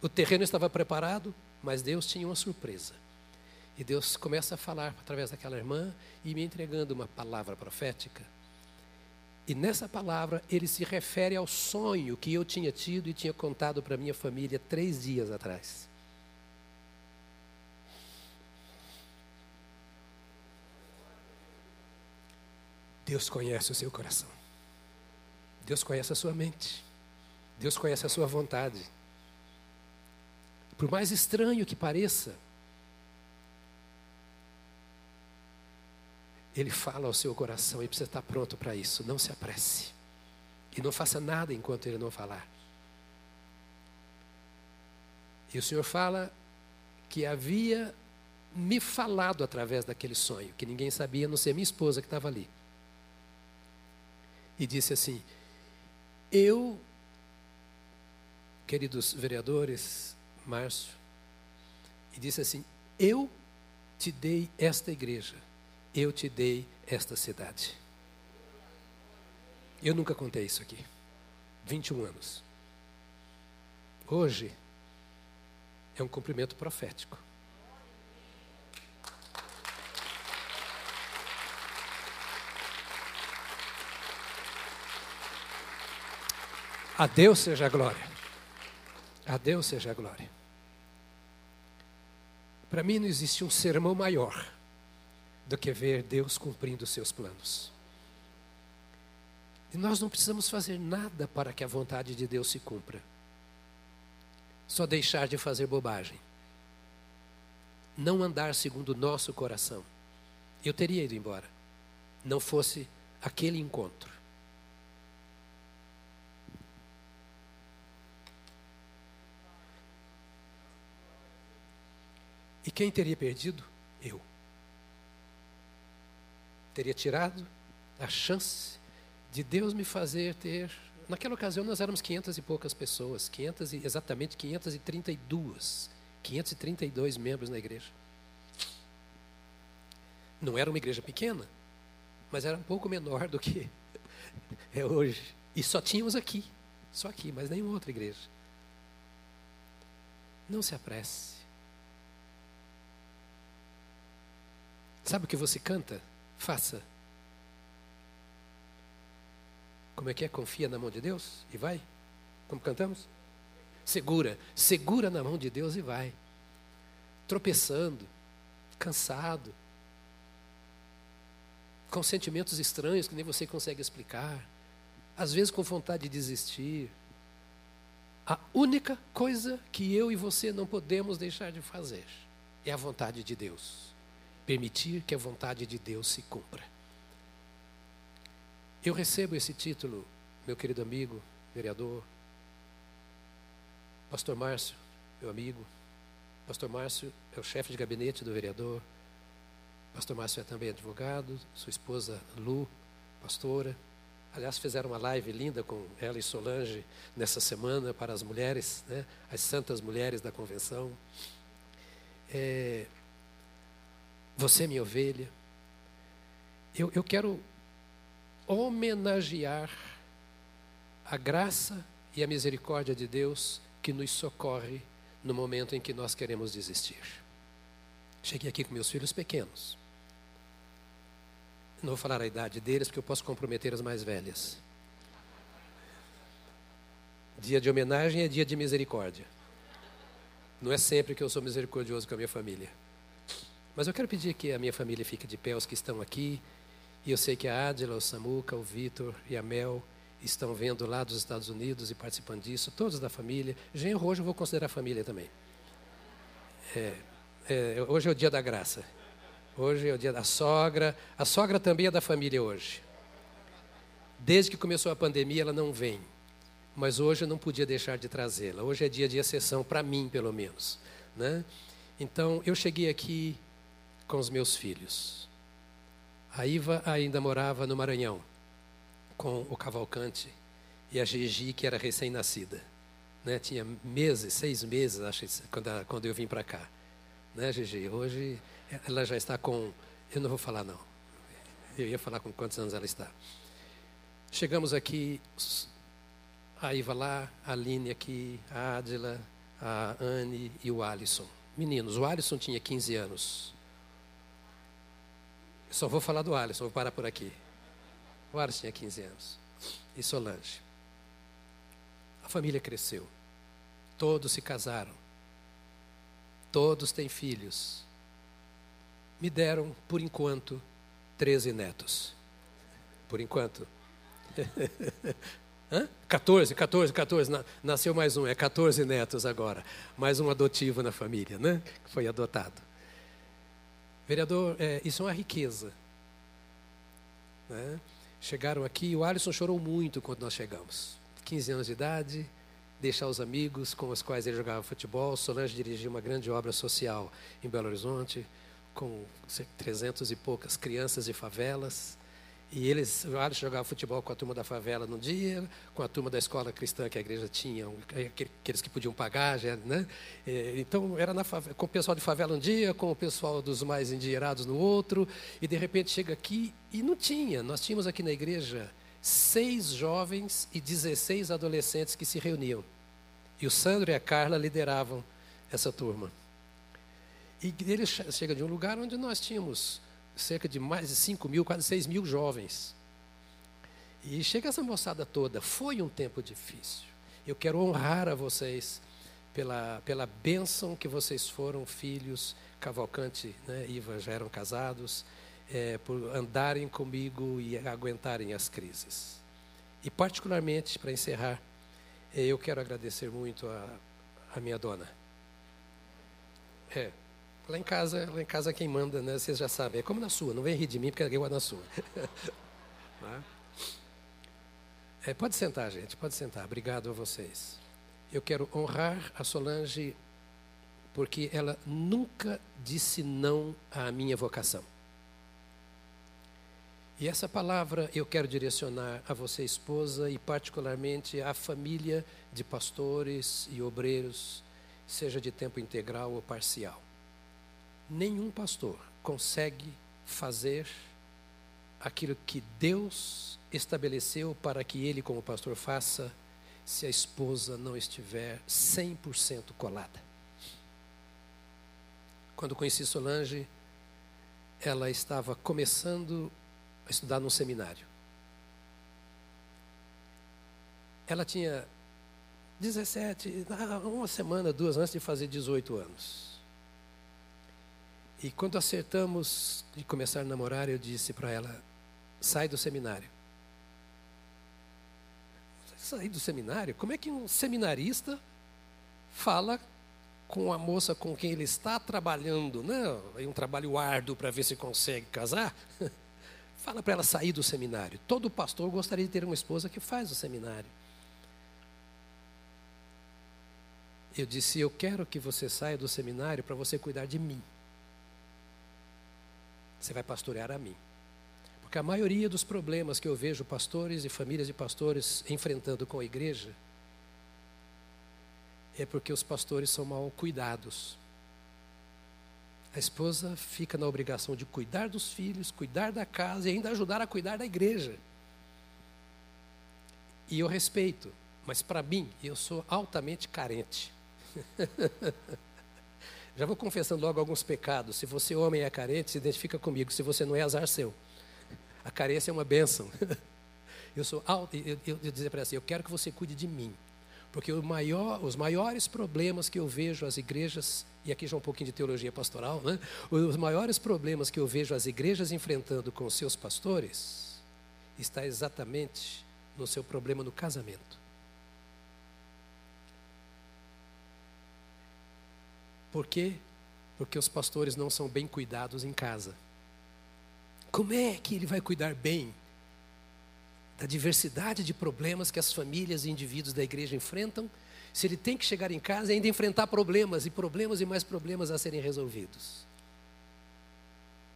O terreno estava preparado, mas Deus tinha uma surpresa. E Deus começa a falar através daquela irmã e me entregando uma palavra profética. E nessa palavra ele se refere ao sonho que eu tinha tido e tinha contado para minha família três dias atrás. Deus conhece o seu coração. Deus conhece a sua mente. Deus conhece a sua vontade. Por mais estranho que pareça, Ele fala ao seu coração e precisa estar pronto para isso. Não se apresse. E não faça nada enquanto Ele não falar. E o Senhor fala que havia me falado através daquele sonho, que ninguém sabia, a não ser minha esposa que estava ali. E disse assim: eu, queridos vereadores, Márcio, e disse assim: Eu te dei esta igreja, eu te dei esta cidade. Eu nunca contei isso aqui. 21 anos. Hoje é um cumprimento profético. A Deus seja a glória. A Deus seja a glória. Para mim não existe um sermão maior do que ver Deus cumprindo os seus planos. E nós não precisamos fazer nada para que a vontade de Deus se cumpra. Só deixar de fazer bobagem. Não andar segundo o nosso coração. Eu teria ido embora. Não fosse aquele encontro. E quem teria perdido? Eu. Teria tirado a chance de Deus me fazer ter. Naquela ocasião nós éramos 500 e poucas pessoas, 500 e, exatamente 532, 532 membros na igreja. Não era uma igreja pequena, mas era um pouco menor do que é hoje. E só tínhamos aqui, só aqui, mas nenhuma outra igreja. Não se apresse. Sabe o que você canta? Faça. Como é que é? Confia na mão de Deus e vai? Como cantamos? Segura, segura na mão de Deus e vai. Tropeçando, cansado, com sentimentos estranhos que nem você consegue explicar, às vezes com vontade de desistir. A única coisa que eu e você não podemos deixar de fazer é a vontade de Deus permitir que a vontade de Deus se cumpra. Eu recebo esse título, meu querido amigo, vereador, Pastor Márcio, meu amigo. Pastor Márcio é o chefe de gabinete do vereador. Pastor Márcio é também advogado, sua esposa Lu, pastora. Aliás, fizeram uma live linda com ela e Solange nessa semana para as mulheres, né? as santas mulheres da convenção. É, você é minha ovelha. Eu, eu quero homenagear a graça e a misericórdia de Deus que nos socorre no momento em que nós queremos desistir. Cheguei aqui com meus filhos pequenos. Não vou falar a idade deles, porque eu posso comprometer as mais velhas. Dia de homenagem é dia de misericórdia. Não é sempre que eu sou misericordioso com a minha família. Mas eu quero pedir que a minha família fique de pé, os que estão aqui. E eu sei que a Adila, o Samuca, o Vitor e a Mel estão vendo lá dos Estados Unidos e participando disso, todos da família. Genro, hoje eu vou considerar família também. É, é, hoje é o dia da graça. Hoje é o dia da sogra. A sogra também é da família hoje. Desde que começou a pandemia, ela não vem. Mas hoje eu não podia deixar de trazê-la. Hoje é dia de exceção, para mim, pelo menos. Né? Então, eu cheguei aqui com os meus filhos. A Iva ainda morava no Maranhão, com o Cavalcante e a Gigi, que era recém-nascida. Né? Tinha meses, seis meses, acho, quando, quando eu vim para cá. Né, Gigi? Hoje ela já está com. Eu não vou falar, não. Eu ia falar com quantos anos ela está. Chegamos aqui, a Iva lá, a Aline aqui, a Adila, a Anne e o Alisson. Meninos, o Alisson tinha 15 anos. Só vou falar do Alisson, vou parar por aqui. O Alisson tinha 15 anos. E Solange. A família cresceu. Todos se casaram. Todos têm filhos. Me deram, por enquanto, 13 netos. Por enquanto. Hã? 14, 14, 14. Nasceu mais um, é 14 netos agora. Mais um adotivo na família, né? Que foi adotado. Vereador, é, isso é uma riqueza. Né? Chegaram aqui, o Alisson chorou muito quando nós chegamos. 15 anos de idade, deixar os amigos com os quais ele jogava futebol. Solange dirigia uma grande obra social em Belo Horizonte, com 300 e poucas crianças de favelas. E eles, o Alisson jogava futebol com a turma da favela no dia, com a turma da escola cristã que a igreja tinha, aqueles que podiam pagar, né? Então, era favela, com o pessoal de favela um dia, com o pessoal dos mais endinheirados no outro, e de repente chega aqui e não tinha. Nós tínhamos aqui na igreja seis jovens e 16 adolescentes que se reuniam. E o Sandro e a Carla lideravam essa turma. E ele chega de um lugar onde nós tínhamos cerca de mais de 5 mil, quase 6 mil jovens. E chega essa moçada toda. Foi um tempo difícil. Eu quero honrar a vocês pela, pela bênção que vocês foram filhos. Cavalcante né, Iva já eram casados. é, por andarem comigo e aguentarem as crises. E, particularmente, para encerrar, é, eu quero agradecer muito a, a minha dona. É, lá em casa, lá em casa quem manda, né? Vocês já sabem. É como na sua, não vem rir de mim porque é igual na sua. Tá? é, pode sentar, gente, pode sentar. Obrigado a vocês. Eu quero honrar a Solange porque ela nunca disse não à minha vocação. E essa palavra eu quero direcionar a você, esposa, e particularmente à família de pastores e obreiros, seja de tempo integral ou parcial. Nenhum pastor consegue fazer aquilo que Deus estabeleceu para que ele, como pastor, faça se a esposa não estiver 100% colada. Quando conheci Solange, ela estava começando a estudar num seminário. Ela tinha 17, ah, uma semana, duas antes de fazer 18 anos. E quando acertamos de começar a namorar, eu disse para ela: sai do seminário. Sair do seminário? Como é que um seminarista fala com a moça com quem ele está trabalhando, né? É um trabalho árduo para ver se consegue casar? Fala para ela sair do seminário. Todo pastor gostaria de ter uma esposa que faz o seminário. Eu disse: Eu quero que você saia do seminário para você cuidar de mim. Você vai pastorear a mim. Porque a maioria dos problemas que eu vejo pastores e famílias de pastores enfrentando com a igreja é porque os pastores são mal cuidados. A esposa fica na obrigação de cuidar dos filhos, cuidar da casa e ainda ajudar a cuidar da igreja. E eu respeito, mas para mim, eu sou altamente carente. Já vou confessando logo alguns pecados. Se você, homem, é carente, se identifica comigo. Se você não é, azar seu. A carência é uma bênção. Eu sou alto, eu, eu, eu dizer para você, eu quero que você cuide de mim. Porque maior, os maiores problemas que eu vejo as igrejas, e aqui já um pouquinho de teologia pastoral, né? os maiores problemas que eu vejo as igrejas enfrentando com seus pastores, está exatamente no seu problema no casamento. Por quê? Porque os pastores não são bem cuidados em casa. Como é que ele vai cuidar bem da diversidade de problemas que as famílias e indivíduos da igreja enfrentam, se ele tem que chegar em casa e ainda enfrentar problemas, e problemas e mais problemas a serem resolvidos.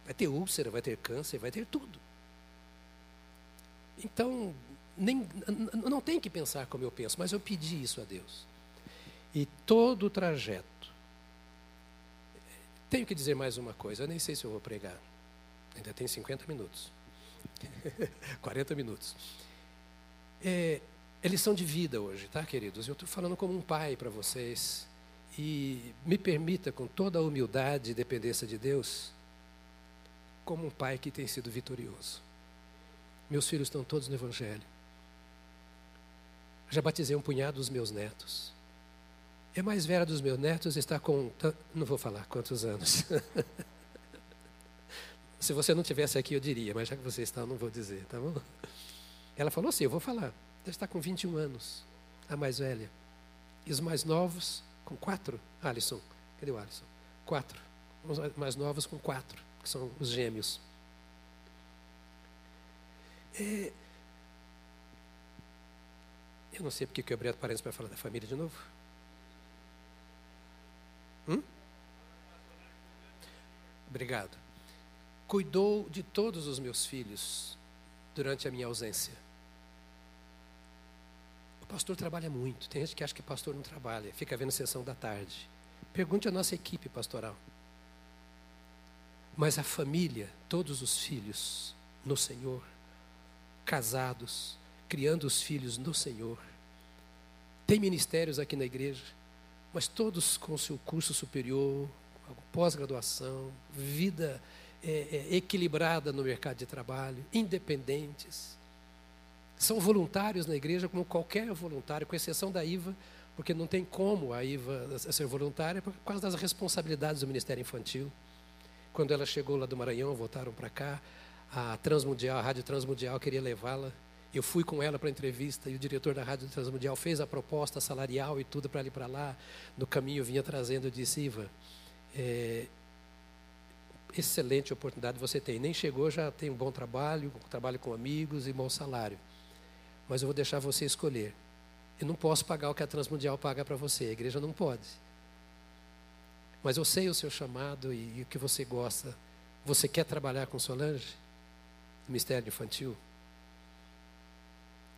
Vai ter úlcera, vai ter câncer, vai ter tudo. Então, nem, não tem que pensar como eu penso, mas eu pedi isso a Deus. E todo o trajeto. Tenho que dizer mais uma coisa, eu nem sei se eu vou pregar. Ainda tem 50 minutos. 40 minutos. É, é lição de vida hoje, tá, queridos? Eu estou falando como um pai para vocês. E me permita, com toda a humildade e dependência de Deus, como um pai que tem sido vitorioso. Meus filhos estão todos no Evangelho. Já batizei um punhado dos meus netos. A mais velha dos meus netos está com. Não vou falar quantos anos. Se você não tivesse aqui, eu diria, mas já que você está, eu não vou dizer, tá bom? Ela falou assim: eu vou falar. Ela está com 21 anos, a mais velha. E os mais novos, com quatro? Alisson, cadê o Alisson? Quatro. Os mais novos com quatro, que são os gêmeos. É... Eu não sei porque que eu abri parênteses para falar da família de novo. Hum? Obrigado cuidou de todos os meus filhos durante a minha ausência. O pastor trabalha muito. Tem gente que acha que pastor não trabalha, fica vendo sessão da tarde. Pergunte à nossa equipe pastoral. Mas a família, todos os filhos no Senhor, casados, criando os filhos no Senhor. Tem ministérios aqui na igreja, mas todos com seu curso superior, pós-graduação, vida é, é, equilibrada no mercado de trabalho, independentes. São voluntários na igreja como qualquer voluntário, com exceção da IVA, porque não tem como a IVA ser voluntária por causa das responsabilidades do Ministério Infantil. Quando ela chegou lá do Maranhão, voltaram para cá, a Transmundial, a Rádio Transmundial queria levá-la. Eu fui com ela para a entrevista e o diretor da Rádio Transmundial fez a proposta salarial e tudo para ir para lá. No caminho vinha trazendo, eu disse, Iva, é, excelente oportunidade você tem. Nem chegou, já tem um bom trabalho, trabalho com amigos e bom salário. Mas eu vou deixar você escolher. Eu não posso pagar o que a Transmundial paga para você, a igreja não pode. Mas eu sei o seu chamado e, e o que você gosta. Você quer trabalhar com Solange? No Mistério Infantil?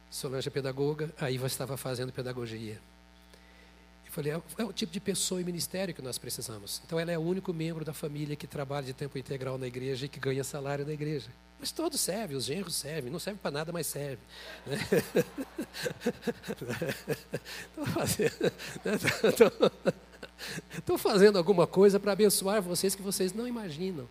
Solange é pedagoga, aí você estava fazendo pedagogia. Eu falei, é, é o tipo de pessoa e ministério que nós precisamos. Então ela é o único membro da família que trabalha de tempo integral na igreja e que ganha salário na igreja. Mas todos servem, os genros servem, não serve para nada, mas serve. Estou fazendo, estou fazendo alguma coisa para abençoar vocês que vocês não imaginam.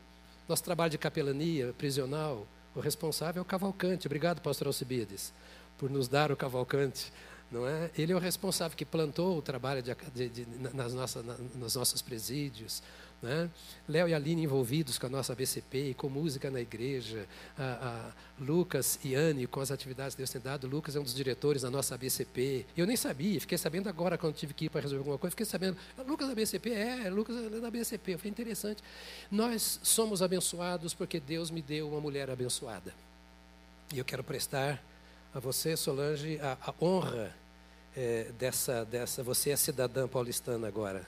Nosso trabalho de capelania prisional, o responsável é o Cavalcante. Obrigado, pastor Alcibiades, por nos dar o Cavalcante não é? Ele é o responsável que plantou o trabalho de, de, de, nas, nossas, na, nos nossos presídios. Né? Léo e Aline envolvidos com a nossa BCP, com música na igreja. A, a Lucas e Anne com as atividades que Deus tem dado. Lucas é um dos diretores da nossa BCP. Eu nem sabia, fiquei sabendo agora quando tive que ir para resolver alguma coisa. Fiquei sabendo, ah, Lucas da BCP? É, Lucas é da BCP. Foi interessante. Nós somos abençoados porque Deus me deu uma mulher abençoada. E eu quero prestar a você, Solange, a, a honra é, dessa, dessa. Você é cidadã paulistana agora,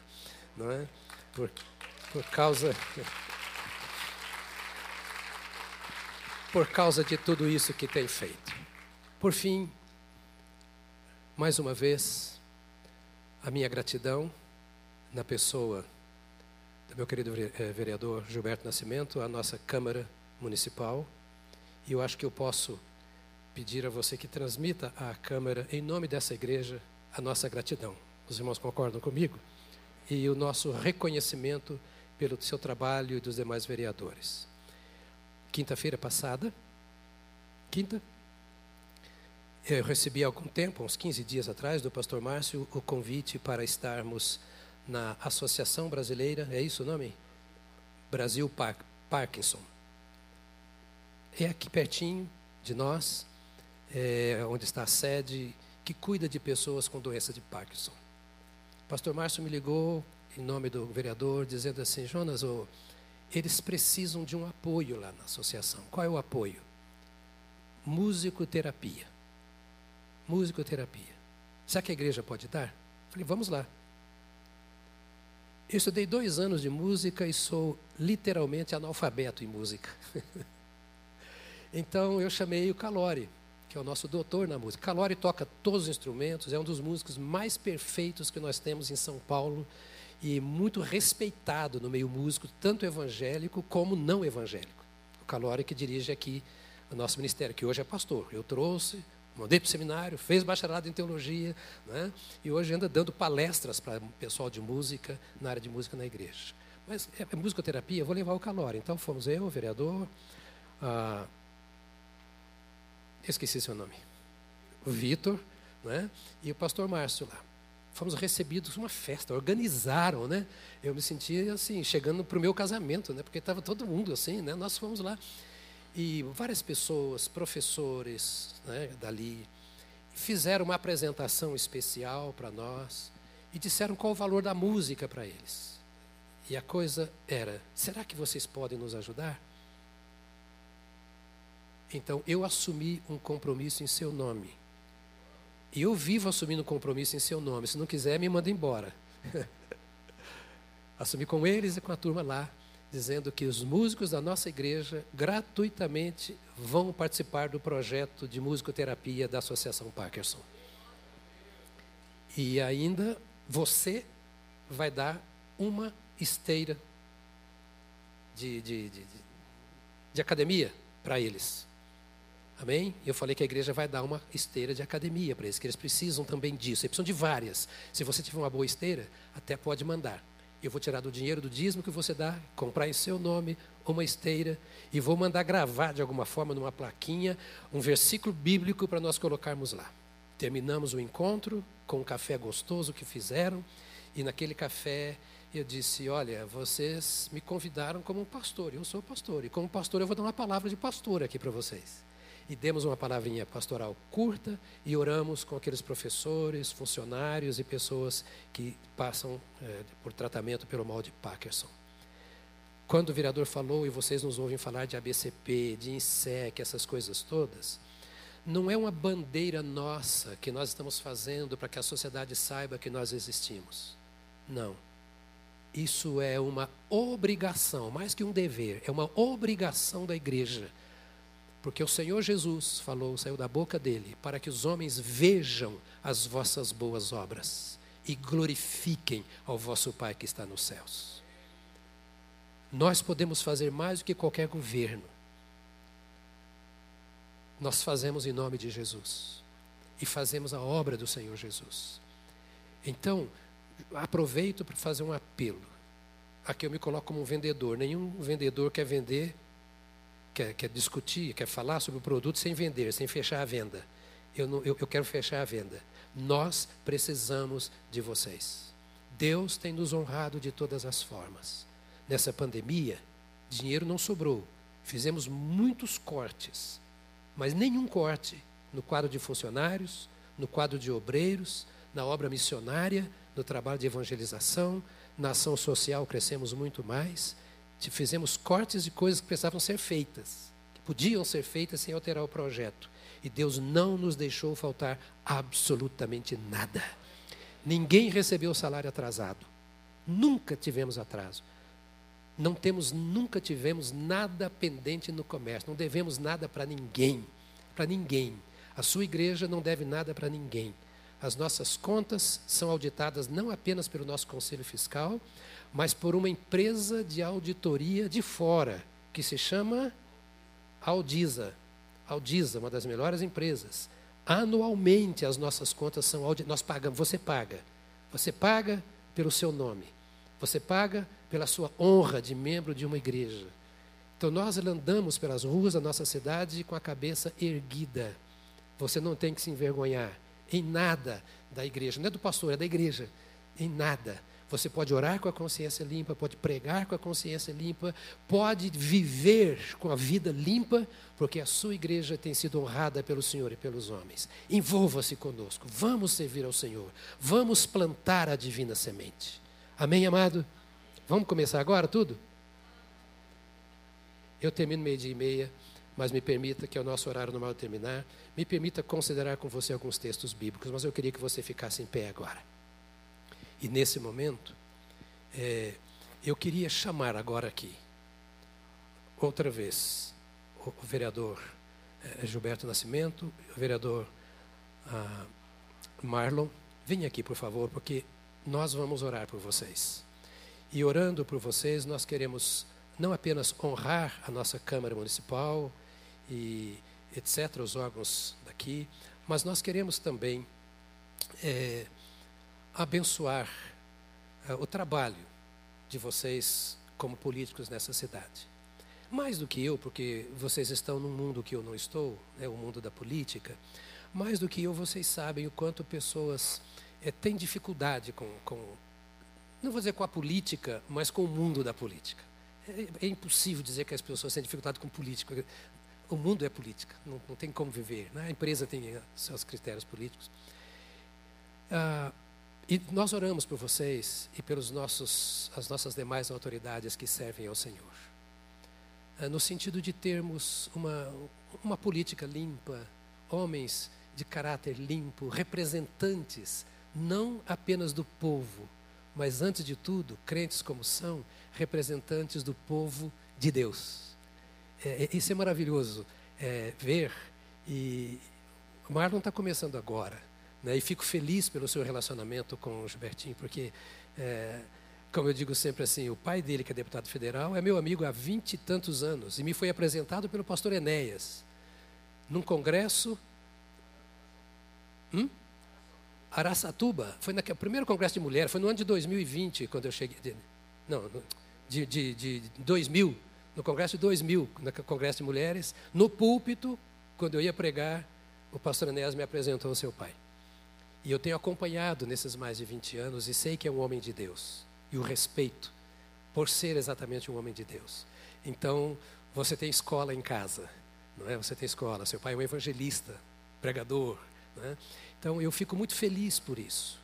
não é? Por, por causa. Por causa de tudo isso que tem feito. Por fim, mais uma vez, a minha gratidão na pessoa do meu querido é, vereador Gilberto Nascimento, a nossa Câmara Municipal, e eu acho que eu posso pedir a você que transmita à Câmara, em nome dessa igreja, a nossa gratidão. Os irmãos concordam comigo? E o nosso reconhecimento pelo seu trabalho e dos demais vereadores. Quinta-feira passada, quinta, eu recebi há algum tempo, uns 15 dias atrás, do pastor Márcio, o convite para estarmos na Associação Brasileira, é isso o nome? Brasil Parkinson. É aqui pertinho de nós, é, onde está a sede, que cuida de pessoas com doença de Parkinson. O pastor Márcio me ligou, em nome do vereador, dizendo assim: Jonas, oh, eles precisam de um apoio lá na associação. Qual é o apoio? Musicoterapia. Musicoterapia. Será que a igreja pode dar? Falei, vamos lá. Eu estudei dois anos de música e sou literalmente analfabeto em música. então eu chamei o Calori que é o nosso doutor na música. Calori toca todos os instrumentos, é um dos músicos mais perfeitos que nós temos em São Paulo e muito respeitado no meio músico, tanto evangélico como não evangélico. O Calori que dirige aqui o nosso ministério, que hoje é pastor. Eu trouxe, mandei para o seminário, fez bacharelado em teologia, né? e hoje anda dando palestras para o pessoal de música, na área de música na igreja. Mas é, é musicoterapia, eu vou levar o Calori. Então fomos eu, o vereador, a esqueci seu nome, o Vitor, né? e o pastor Márcio lá. Fomos recebidos uma festa, organizaram, né? Eu me sentia assim, chegando para o meu casamento, né? Porque estava todo mundo assim, né? Nós fomos lá e várias pessoas, professores, né? Dali fizeram uma apresentação especial para nós e disseram qual o valor da música para eles. E a coisa era: será que vocês podem nos ajudar? Então, eu assumi um compromisso em seu nome. E eu vivo assumindo um compromisso em seu nome. Se não quiser, me manda embora. Assumi com eles e com a turma lá, dizendo que os músicos da nossa igreja gratuitamente vão participar do projeto de musicoterapia da Associação Parkinson. E ainda você vai dar uma esteira de, de, de, de academia para eles. Amém? Eu falei que a igreja vai dar uma esteira de academia para eles, que eles precisam também disso. Eles precisam de várias. Se você tiver uma boa esteira, até pode mandar. Eu vou tirar do dinheiro do dízimo que você dá, comprar em seu nome uma esteira e vou mandar gravar de alguma forma numa plaquinha um versículo bíblico para nós colocarmos lá. Terminamos o encontro com um café gostoso que fizeram e naquele café eu disse: Olha, vocês me convidaram como pastor, eu sou pastor, e como pastor eu vou dar uma palavra de pastor aqui para vocês. E demos uma palavrinha pastoral curta e oramos com aqueles professores, funcionários e pessoas que passam é, por tratamento pelo mal de Parkinson. Quando o vereador falou, e vocês nos ouvem falar de ABCP, de INSEC, essas coisas todas, não é uma bandeira nossa que nós estamos fazendo para que a sociedade saiba que nós existimos. Não isso é uma obrigação, mais que um dever, é uma obrigação da igreja. Porque o Senhor Jesus falou, saiu da boca dele, para que os homens vejam as vossas boas obras e glorifiquem ao vosso Pai que está nos céus. Nós podemos fazer mais do que qualquer governo. Nós fazemos em nome de Jesus e fazemos a obra do Senhor Jesus. Então, aproveito para fazer um apelo. Aqui eu me coloco como um vendedor. Nenhum vendedor quer vender, quer, quer discutir, quer falar sobre o produto sem vender, sem fechar a venda. Eu, não, eu, eu quero fechar a venda. Nós precisamos de vocês. Deus tem nos honrado de todas as formas. Nessa pandemia, dinheiro não sobrou. Fizemos muitos cortes, mas nenhum corte no quadro de funcionários, no quadro de obreiros, na obra missionária, no trabalho de evangelização, na ação social crescemos muito mais. Fizemos cortes de coisas que precisavam ser feitas, que podiam ser feitas sem alterar o projeto. E Deus não nos deixou faltar absolutamente nada. Ninguém recebeu salário atrasado. Nunca tivemos atraso. Não temos, nunca tivemos nada pendente no comércio. Não devemos nada para ninguém. Para ninguém. A sua igreja não deve nada para ninguém. As nossas contas são auditadas não apenas pelo nosso conselho fiscal, mas por uma empresa de auditoria de fora, que se chama Audisa. Audisa, uma das melhores empresas. Anualmente as nossas contas são auditadas. Nós pagamos, você paga. Você paga pelo seu nome. Você paga pela sua honra de membro de uma igreja. Então nós andamos pelas ruas da nossa cidade com a cabeça erguida. Você não tem que se envergonhar em nada da igreja, não é do pastor, é da igreja, em nada. Você pode orar com a consciência limpa, pode pregar com a consciência limpa, pode viver com a vida limpa, porque a sua igreja tem sido honrada pelo Senhor e pelos homens. Envolva-se conosco, vamos servir ao Senhor, vamos plantar a divina semente. Amém, amado? Vamos começar agora tudo? Eu termino meio-dia e meia mas me permita que é o nosso horário normal terminar, me permita considerar com você alguns textos bíblicos, mas eu queria que você ficasse em pé agora. E nesse momento, é, eu queria chamar agora aqui, outra vez, o, vereador é, Gilberto Nascimento, o vereador ah, Marlon, venha aqui, por favor, porque nós vamos orar por vocês. E orando por vocês, nós queremos não apenas honrar a nossa Câmara Municipal, e etc., os órgãos daqui, mas nós queremos também é, abençoar é, o trabalho de vocês como políticos nessa cidade. Mais do que eu, porque vocês estão num mundo que eu não estou, é o mundo da política, mais do que eu, vocês sabem o quanto pessoas é, têm dificuldade com, com, não vou dizer com a política, mas com o mundo da política. É, é impossível dizer que as pessoas têm dificuldade com política o mundo é política, não, não tem como viver. Né? A empresa tem eh, seus critérios políticos. Ah, e nós oramos por vocês e pelos nossos, as nossas demais autoridades que servem ao Senhor. Ah, no sentido de termos uma, uma política limpa, homens de caráter limpo, representantes não apenas do povo, mas antes de tudo, crentes como são, representantes do povo de Deus. É, é, isso é maravilhoso é, ver. E Marlon está começando agora. Né, e fico feliz pelo seu relacionamento com o Gilbertinho, porque, é, como eu digo sempre assim, o pai dele, que é deputado federal, é meu amigo há vinte e tantos anos. E me foi apresentado pelo pastor Enéas, num congresso. Hum? Araçatuba, foi no primeiro congresso de mulher, foi no ano de 2020, quando eu cheguei. Não, de, de, de 2000 no Congresso de 2000, no Congresso de Mulheres, no púlpito, quando eu ia pregar, o pastor Enéas me apresentou ao seu pai. E eu tenho acompanhado nesses mais de 20 anos e sei que é um homem de Deus. e o respeito por ser exatamente um homem de Deus. Então, você tem escola em casa, não é? Você tem escola, seu pai é um evangelista, pregador, não é? Então, eu fico muito feliz por isso.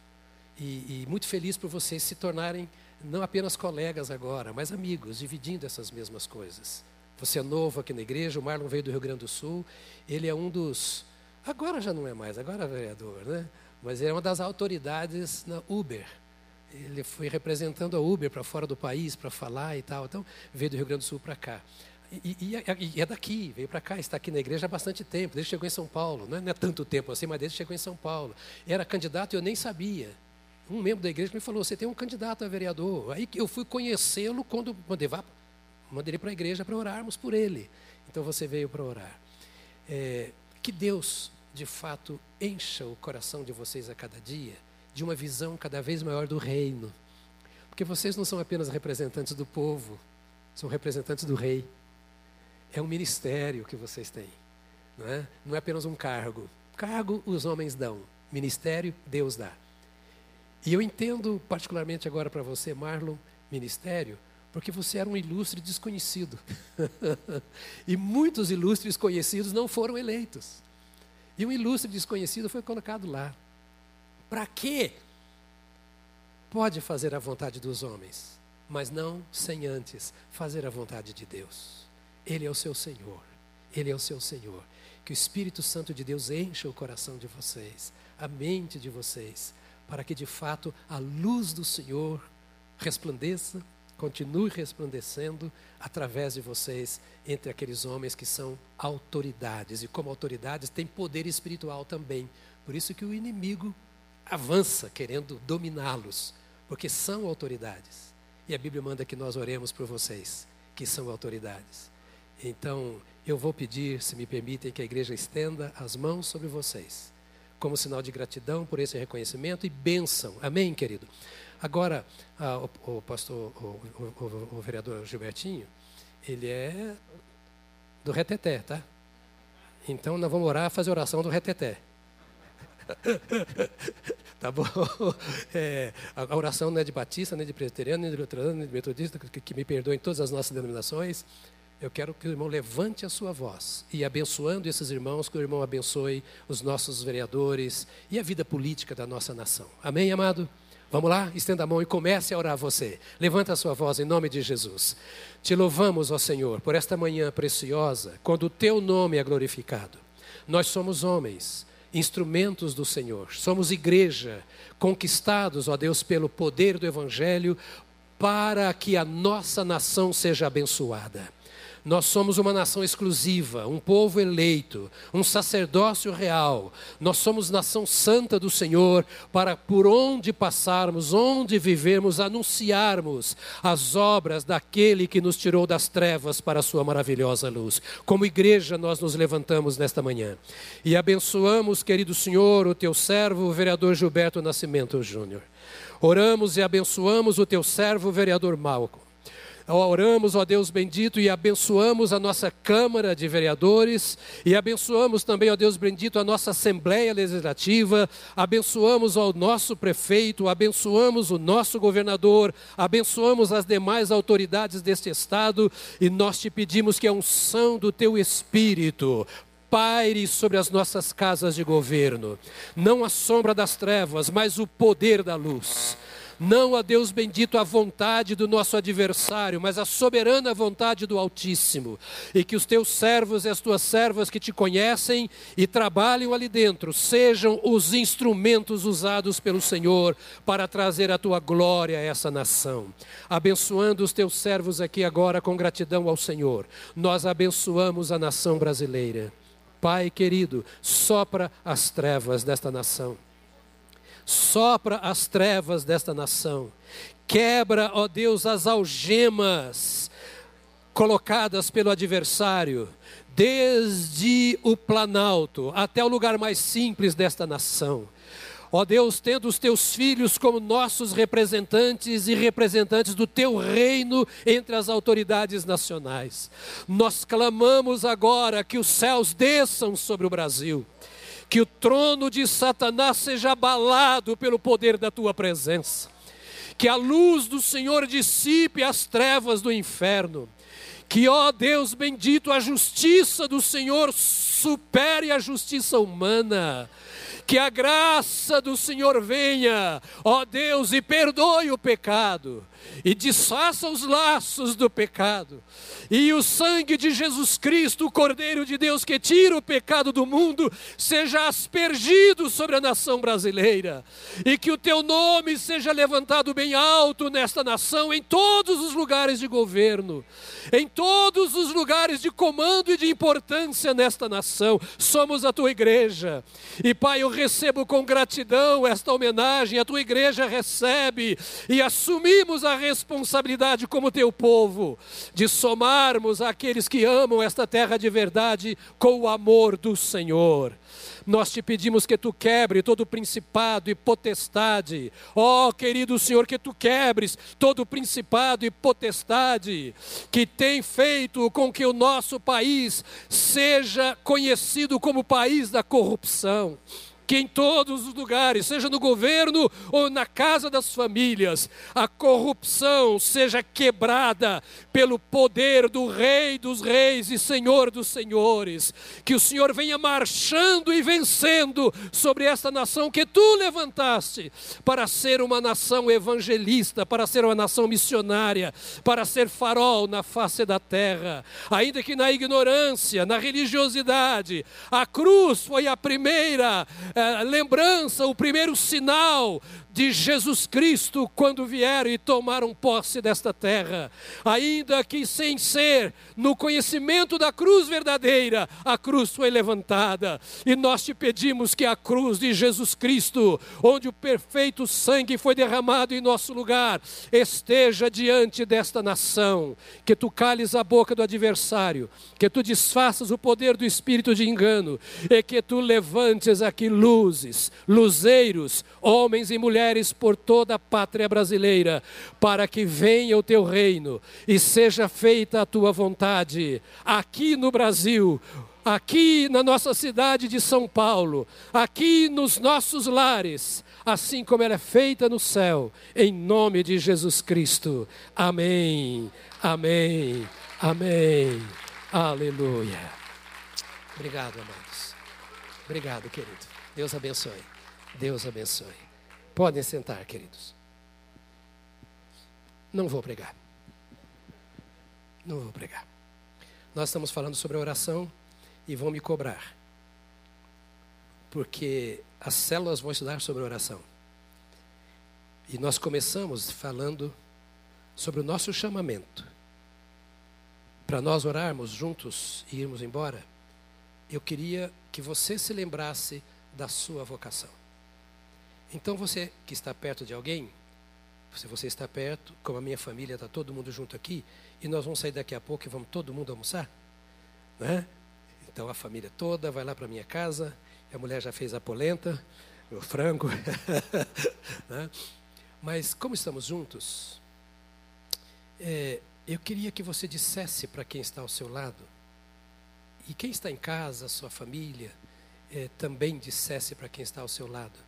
E, e muito feliz por vocês se tornarem não apenas colegas agora, mas amigos, dividindo essas mesmas coisas. Você é novo aqui na igreja, o Marlon veio do Rio Grande do Sul, ele é um dos. Agora já não é mais, agora é vereador, né? Mas ele é uma das autoridades na Uber. Ele foi representando a Uber para fora do país para falar e tal. Então, veio do Rio Grande do Sul para cá. E, e, e, é daqui, veio para cá, está aqui na igreja há bastante tempo, desde que chegou em São Paulo. Não é, não é tanto tempo assim, mas desde que chegou em São Paulo. Era candidato e eu nem sabia um membro da igreja me falou: você tem um candidato a vereador. Aí eu fui conhecê-lo quando mandei, vá, mandei ele para a igreja para orarmos por ele. Então você veio para orar. É, que Deus, de fato, encha o coração de vocês a cada dia de uma visão cada vez maior do reino. Porque vocês não são apenas representantes do povo, são representantes do rei. É um ministério que vocês têm. Não é, não é apenas um cargo. Cargo os homens dão, ministério Deus dá. E eu entendo particularmente agora para você, Marlon, ministério, porque você era um ilustre desconhecido. e muitos ilustres conhecidos não foram eleitos. E um ilustre desconhecido foi colocado lá. Para quê? Pode fazer a vontade dos homens, mas não sem antes fazer a vontade de Deus. Ele é o seu Senhor. Ele é o seu Senhor. Que o Espírito Santo de Deus encha o coração de vocês, a mente de vocês, para que de fato a luz do Senhor resplandeça, continue resplandecendo através de vocês entre aqueles homens que são autoridades e como autoridades têm poder espiritual também. Por isso que o inimigo avança querendo dominá-los, porque são autoridades. E a Bíblia manda que nós oremos por vocês, que são autoridades. Então, eu vou pedir, se me permitem, que a igreja estenda as mãos sobre vocês como sinal de gratidão por esse reconhecimento e bênção. Amém, querido? Agora, ah, o, o, pastor, o, o, vereador Gilbertinho, ele é do reteté, tá? Então, nós vamos orar, fazer oração do reteté. tá bom? É, a oração não é de batista, nem de presbiteriano, nem de luterano, nem de metodista, que, que me perdoem todas as nossas denominações. Eu quero que o irmão levante a sua voz e abençoando esses irmãos, que o irmão abençoe os nossos vereadores e a vida política da nossa nação. Amém, amado? Vamos lá, estenda a mão e comece a orar você. Levanta a sua voz em nome de Jesus. Te louvamos, ó Senhor, por esta manhã preciosa, quando o teu nome é glorificado. Nós somos homens, instrumentos do Senhor. Somos igreja, conquistados, ó Deus, pelo poder do evangelho, para que a nossa nação seja abençoada. Nós somos uma nação exclusiva, um povo eleito, um sacerdócio real. Nós somos nação santa do Senhor, para por onde passarmos, onde vivermos, anunciarmos as obras daquele que nos tirou das trevas para a sua maravilhosa luz. Como igreja, nós nos levantamos nesta manhã e abençoamos, querido Senhor, o teu servo, o vereador Gilberto Nascimento Júnior. Oramos e abençoamos o teu servo, o vereador Malco oramos, ó Deus bendito, e abençoamos a nossa Câmara de Vereadores, e abençoamos também, ó Deus bendito, a nossa Assembleia Legislativa, abençoamos ao nosso prefeito, abençoamos o nosso governador, abençoamos as demais autoridades deste Estado, e nós te pedimos que a unção do teu Espírito paire sobre as nossas casas de governo, não a sombra das trevas, mas o poder da luz não a Deus bendito a vontade do nosso adversário, mas a soberana vontade do Altíssimo. E que os teus servos e as tuas servas que te conhecem e trabalham ali dentro sejam os instrumentos usados pelo Senhor para trazer a tua glória a essa nação. Abençoando os teus servos aqui agora com gratidão ao Senhor, nós abençoamos a nação brasileira. Pai querido, sopra as trevas desta nação sopra as trevas desta nação. Quebra, ó Deus, as algemas colocadas pelo adversário, desde o planalto até o lugar mais simples desta nação. Ó Deus, tendo os teus filhos como nossos representantes e representantes do teu reino entre as autoridades nacionais, nós clamamos agora que os céus desçam sobre o Brasil que o trono de Satanás seja abalado pelo poder da tua presença. que a luz do Senhor dissipe as trevas do inferno. Que, ó Deus bendito, a justiça do Senhor supere a justiça humana. Que a graça do Senhor venha, ó Deus, e perdoe o pecado e desfaça os laços do pecado. E o sangue de Jesus Cristo, o Cordeiro de Deus que tira o pecado do mundo, seja aspergido sobre a nação brasileira. E que o teu nome seja levantado bem alto nesta nação, em todos os lugares de governo, em todos os lugares de comando e de importância nesta nação. Somos a tua igreja. E Pai, eu recebo com gratidão esta homenagem, a tua igreja recebe e assumimos a responsabilidade como teu povo de somarmos aqueles que amam esta terra de verdade com o amor do Senhor. Nós te pedimos que tu quebre todo principado e potestade. Ó, oh, querido Senhor, que tu quebres todo principado e potestade que tem feito com que o nosso país seja conhecido como país da corrupção que em todos os lugares, seja no governo ou na casa das famílias, a corrupção seja quebrada pelo poder do Rei dos Reis e Senhor dos Senhores. Que o Senhor venha marchando e vencendo sobre esta nação que tu levantaste para ser uma nação evangelista, para ser uma nação missionária, para ser farol na face da terra. Ainda que na ignorância, na religiosidade, a cruz foi a primeira lembrança, o primeiro sinal de Jesus Cristo quando vieram e tomaram posse desta terra. Ainda que sem ser no conhecimento da cruz verdadeira, a cruz foi levantada. E nós te pedimos que a cruz de Jesus Cristo, onde o perfeito sangue foi derramado em nosso lugar, esteja diante desta nação. Que tu cales a boca do adversário, que tu desfaças o poder do espírito de engano e que tu levantes aqui luzes, luzeiros, homens e mulheres mulheres por toda a pátria brasileira, para que venha o teu reino e seja feita a tua vontade, aqui no Brasil, aqui na nossa cidade de São Paulo, aqui nos nossos lares, assim como ela é feita no céu, em nome de Jesus Cristo. Amém, amém, amém, aleluia. Obrigado, amados. Obrigado, querido. Deus abençoe. Deus abençoe. Podem sentar, queridos. Não vou pregar. Não vou pregar. Nós estamos falando sobre a oração e vão me cobrar. Porque as células vão estudar sobre oração. E nós começamos falando sobre o nosso chamamento. Para nós orarmos juntos e irmos embora, eu queria que você se lembrasse da sua vocação. Então você que está perto de alguém, se você está perto, como a minha família está todo mundo junto aqui, e nós vamos sair daqui a pouco e vamos todo mundo almoçar, né? Então a família toda vai lá para minha casa, a mulher já fez a polenta, o frango, né? Mas como estamos juntos, é, eu queria que você dissesse para quem está ao seu lado, e quem está em casa, sua família, é, também dissesse para quem está ao seu lado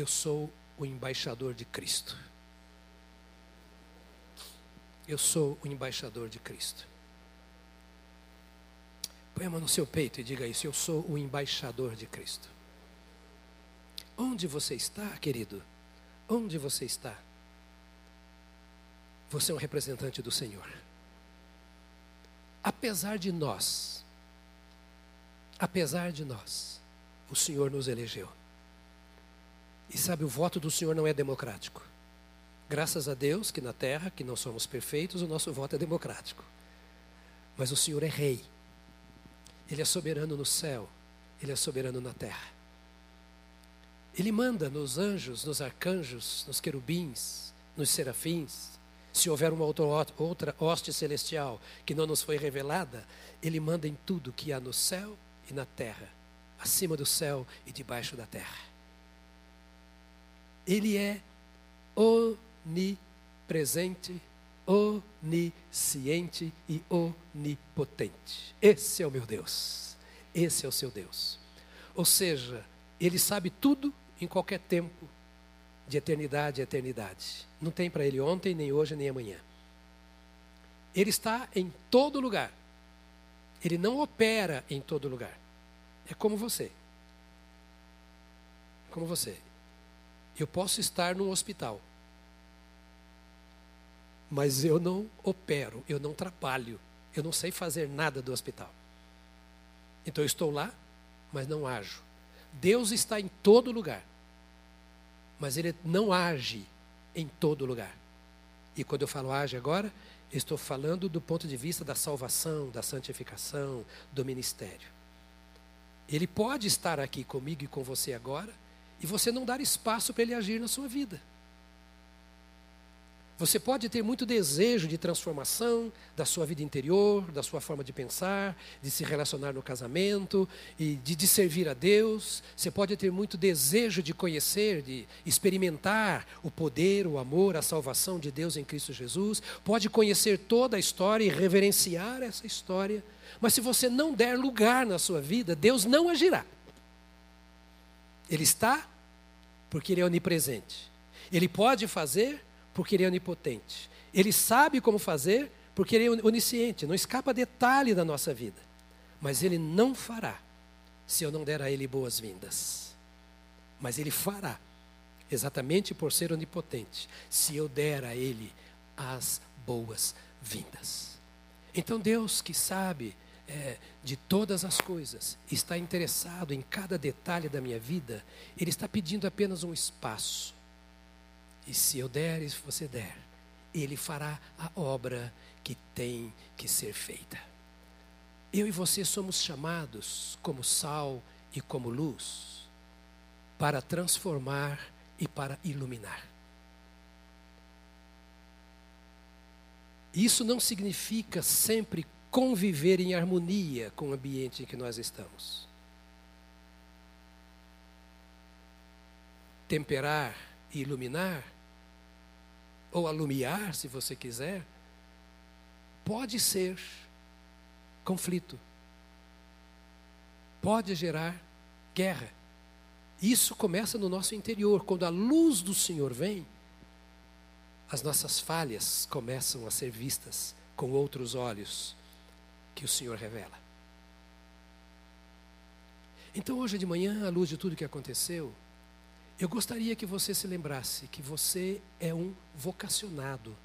eu sou o embaixador de Cristo. Eu sou o embaixador de Cristo. Põe a mão no seu peito e diga isso: Eu sou o embaixador de Cristo. Onde você está, querido? Onde você está? Você é um representante do Senhor. Apesar de nós, apesar de nós, o Senhor nos elegeu. E sabe, o voto do Senhor não é democrático. Graças a Deus que na terra, que não somos perfeitos, o nosso voto é democrático. Mas o Senhor é rei. Ele é soberano no céu, ele é soberano na terra. Ele manda nos anjos, nos arcanjos, nos querubins, nos serafins. Se houver uma outra hoste celestial que não nos foi revelada, ele manda em tudo que há no céu e na terra, acima do céu e debaixo da terra. Ele é onipresente, onisciente e onipotente. Esse é o meu Deus. Esse é o seu Deus. Ou seja, ele sabe tudo em qualquer tempo, de eternidade a eternidade. Não tem para ele ontem, nem hoje, nem amanhã. Ele está em todo lugar. Ele não opera em todo lugar. É como você. Como você. Eu posso estar num hospital. Mas eu não opero, eu não trabalho, eu não sei fazer nada do hospital. Então eu estou lá, mas não ajo. Deus está em todo lugar, mas Ele não age em todo lugar. E quando eu falo age agora, estou falando do ponto de vista da salvação, da santificação, do ministério. Ele pode estar aqui comigo e com você agora, e você não dar espaço para ele agir na sua vida. Você pode ter muito desejo de transformação da sua vida interior, da sua forma de pensar, de se relacionar no casamento e de, de, servir a Deus. Você pode ter muito desejo de conhecer, de experimentar o poder, o amor, a salvação de Deus em Cristo Jesus. Pode conhecer toda a história e reverenciar essa história. Mas se você não der lugar na sua vida, Deus não agirá. Ele está porque Ele é onipresente. Ele pode fazer porque Ele é onipotente. Ele sabe como fazer porque Ele é onisciente. Não escapa detalhe da nossa vida. Mas Ele não fará se eu não der a Ele boas-vindas. Mas Ele fará, exatamente por ser onipotente, se eu der a Ele as boas-vindas. Então Deus que sabe é, de todas as coisas, está interessado em cada detalhe da minha vida, Ele está pedindo apenas um espaço. E se eu der, e se você der, Ele fará a obra que tem que ser feita. Eu e você somos chamados como sal e como luz para transformar e para iluminar. Isso não significa sempre conviver em harmonia com o ambiente em que nós estamos. Temperar e iluminar, ou alumiar, se você quiser, pode ser conflito, pode gerar guerra. Isso começa no nosso interior. Quando a luz do Senhor vem, as nossas falhas começam a ser vistas com outros olhos que o Senhor revela. Então, hoje de manhã, à luz de tudo que aconteceu, eu gostaria que você se lembrasse que você é um vocacionado,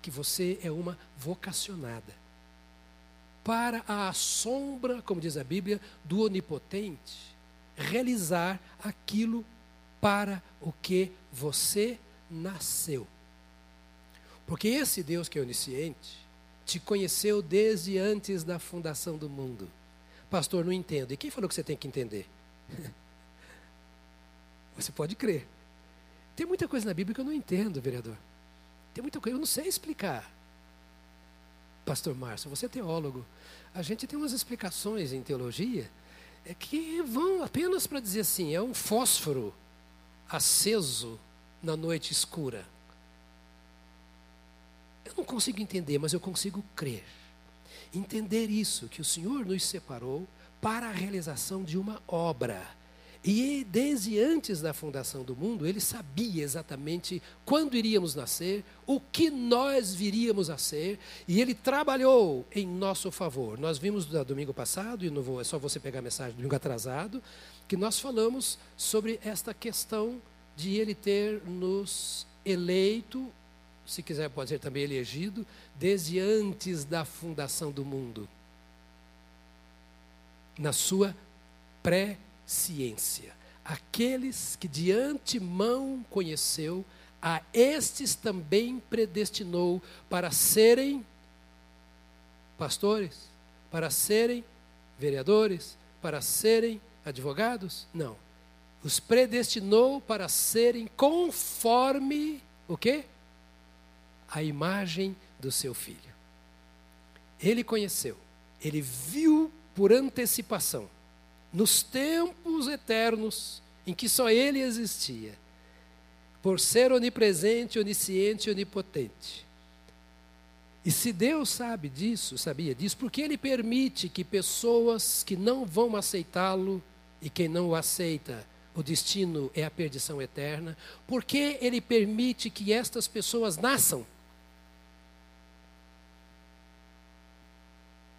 que você é uma vocacionada. Para a sombra, como diz a Bíblia, do onipotente, realizar aquilo para o que você nasceu. Porque esse Deus que é onisciente, te conheceu desde antes da fundação do mundo. Pastor, não entendo. E quem falou que você tem que entender? Você pode crer. Tem muita coisa na Bíblia que eu não entendo, vereador. Tem muita coisa que eu não sei explicar. Pastor Márcio, você é teólogo. A gente tem umas explicações em teologia é que vão apenas para dizer assim: é um fósforo aceso na noite escura. Eu não consigo entender, mas eu consigo crer. Entender isso, que o Senhor nos separou para a realização de uma obra. E desde antes da fundação do mundo, ele sabia exatamente quando iríamos nascer, o que nós viríamos a ser, e ele trabalhou em nosso favor. Nós vimos no domingo passado, e não vou, é só você pegar a mensagem do domingo atrasado, que nós falamos sobre esta questão de ele ter nos eleito se quiser pode ser também elegido, desde antes da fundação do mundo. Na sua pré-ciência. Aqueles que de antemão conheceu, a estes também predestinou para serem pastores, para serem vereadores, para serem advogados? Não. Os predestinou para serem conforme o quê? A imagem do seu filho. Ele conheceu, ele viu por antecipação, nos tempos eternos em que só ele existia, por ser onipresente, onisciente e onipotente. E se Deus sabe disso, sabia disso, porque ele permite que pessoas que não vão aceitá-lo e quem não o aceita o destino é a perdição eterna? Por que ele permite que estas pessoas nasçam?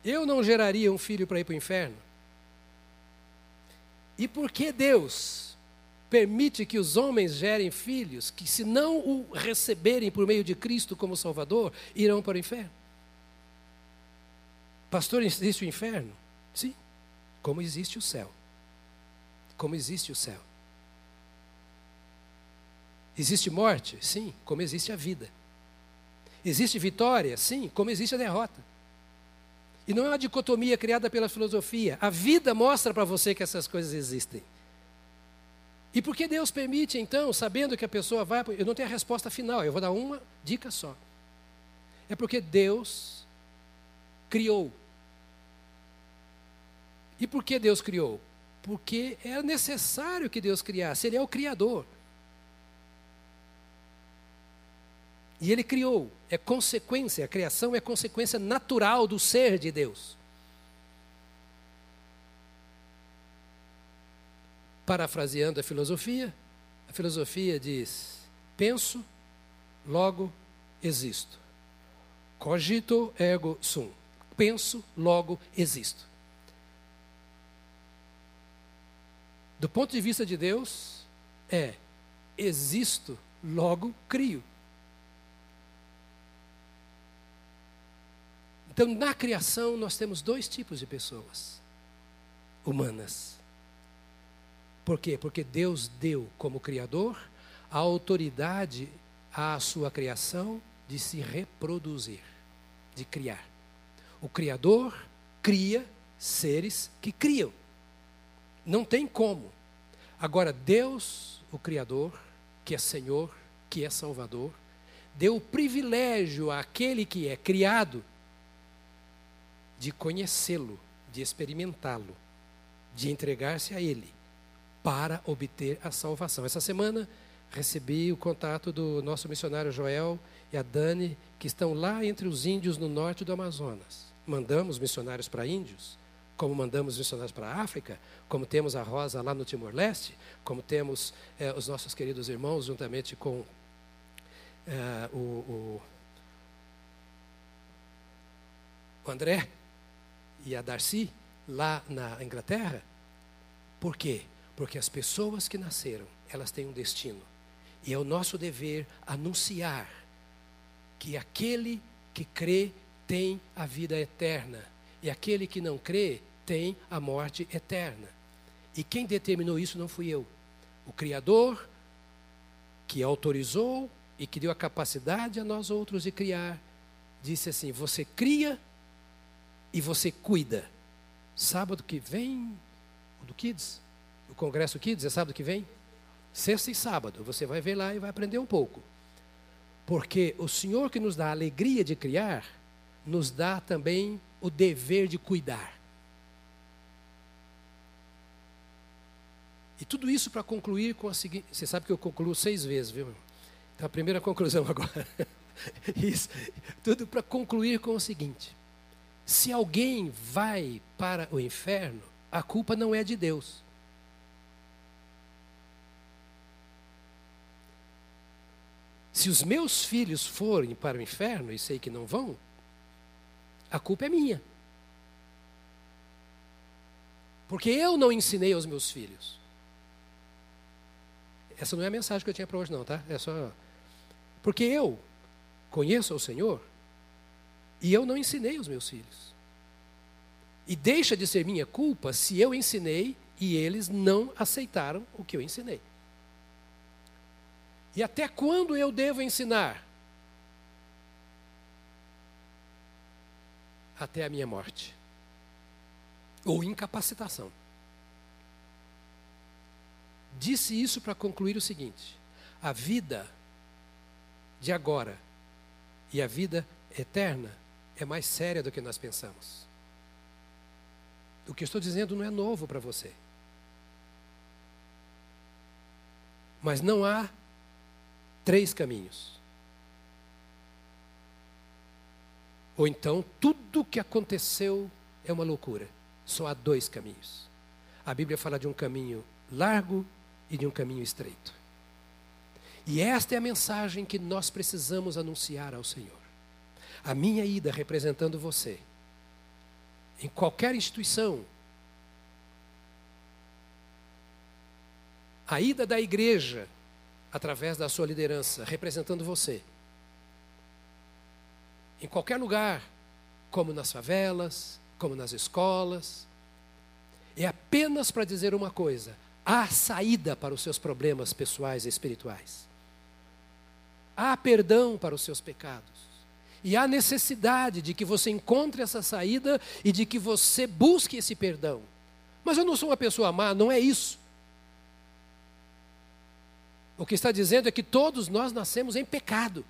Eu não geraria um filho para ir para o inferno. E por que Deus permite que os homens gerem filhos que, se não o receberem por meio de Cristo como Salvador, irão para o inferno? Pastor, existe o inferno? Sim, como existe o céu. Como existe o céu. Existe morte? Sim, como existe a vida. Existe vitória? Sim, como existe a derrota. E não é uma dicotomia criada pela filosofia. A vida mostra para você que essas coisas existem. E por que Deus permite, então, sabendo que a pessoa vai. Eu não tenho a resposta final, eu vou dar uma dica só. É porque Deus criou. E por que Deus criou? Porque era necessário que Deus criasse, Ele é o Criador. E Ele criou, é consequência, a criação é consequência natural do ser de Deus. Parafraseando a filosofia, a filosofia diz: penso, logo existo. Cogito ergo sum. Penso, logo existo. Do ponto de vista de Deus, é existo, logo crio. Então, na criação, nós temos dois tipos de pessoas humanas. Por quê? Porque Deus deu como Criador a autoridade à sua criação de se reproduzir, de criar. O Criador cria seres que criam. Não tem como. Agora, Deus, o Criador, que é Senhor, que é Salvador, deu o privilégio àquele que é criado de conhecê-lo, de experimentá-lo, de entregar-se a Ele para obter a salvação. Essa semana recebi o contato do nosso missionário Joel e a Dani, que estão lá entre os índios no norte do Amazonas. Mandamos missionários para índios, como mandamos missionários para a África, como temos a Rosa lá no Timor-Leste, como temos eh, os nossos queridos irmãos, juntamente com eh, o, o, o André, e a Darcy, lá na Inglaterra. Por quê? Porque as pessoas que nasceram, elas têm um destino. E é o nosso dever anunciar que aquele que crê tem a vida eterna. E aquele que não crê tem a morte eterna. E quem determinou isso não fui eu. O Criador, que autorizou e que deu a capacidade a nós outros de criar, disse assim: Você cria e você cuida. Sábado que vem, o do Kids, o Congresso Kids é sábado que vem? Sexta e sábado, você vai ver lá e vai aprender um pouco. Porque o Senhor que nos dá a alegria de criar, nos dá também o dever de cuidar. E tudo isso para concluir com a seguinte. Você sabe que eu concluo seis vezes, viu? Então a primeira conclusão agora. isso, tudo para concluir com o seguinte: se alguém vai para o inferno, a culpa não é de Deus. Se os meus filhos forem para o inferno, e sei que não vão, a culpa é minha. Porque eu não ensinei aos meus filhos. Essa não é a mensagem que eu tinha para hoje, não, tá? É só. Porque eu conheço o Senhor e eu não ensinei os meus filhos. E deixa de ser minha culpa se eu ensinei e eles não aceitaram o que eu ensinei. E até quando eu devo ensinar? Até a minha morte. Ou incapacitação. Disse isso para concluir o seguinte: a vida de agora e a vida eterna é mais séria do que nós pensamos. O que estou dizendo não é novo para você. Mas não há três caminhos. Ou então, tudo o que aconteceu é uma loucura. Só há dois caminhos. A Bíblia fala de um caminho largo e de um caminho estreito. E esta é a mensagem que nós precisamos anunciar ao Senhor. A minha ida representando você, em qualquer instituição, a ida da igreja, através da sua liderança, representando você, em qualquer lugar, como nas favelas, como nas escolas, é apenas para dizer uma coisa: há saída para os seus problemas pessoais e espirituais. Há perdão para os seus pecados. E há necessidade de que você encontre essa saída e de que você busque esse perdão. Mas eu não sou uma pessoa má, não é isso. O que está dizendo é que todos nós nascemos em pecado.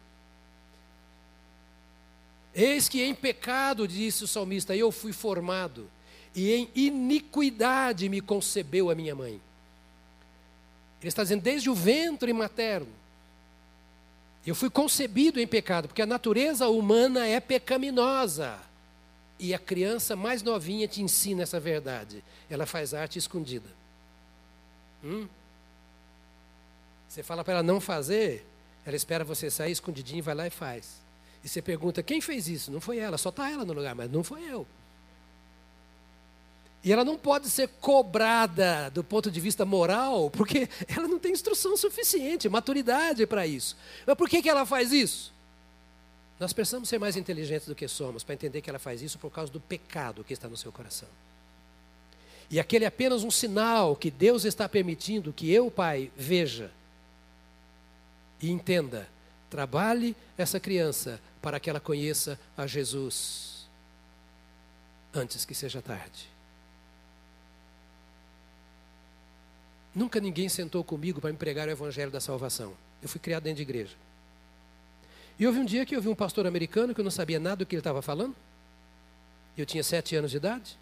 Eis que em pecado, disse o salmista, eu fui formado, e em iniquidade me concebeu a minha mãe. Ele está dizendo, desde o ventre materno, eu fui concebido em pecado, porque a natureza humana é pecaminosa. E a criança mais novinha te ensina essa verdade. Ela faz arte escondida. Hum? Você fala para ela não fazer, ela espera você sair escondidinho, vai lá e faz. E você pergunta: quem fez isso? Não foi ela, só está ela no lugar, mas não foi eu. E ela não pode ser cobrada do ponto de vista moral, porque ela não tem instrução suficiente, maturidade para isso. Mas por que, que ela faz isso? Nós precisamos ser mais inteligentes do que somos para entender que ela faz isso por causa do pecado que está no seu coração. E aquele é apenas um sinal que Deus está permitindo que eu, Pai, veja e entenda. Trabalhe essa criança para que ela conheça a Jesus antes que seja tarde. Nunca ninguém sentou comigo para me pregar o evangelho da salvação. Eu fui criado dentro de igreja. E houve um dia que eu vi um pastor americano que eu não sabia nada do que ele estava falando. Eu tinha sete anos de idade.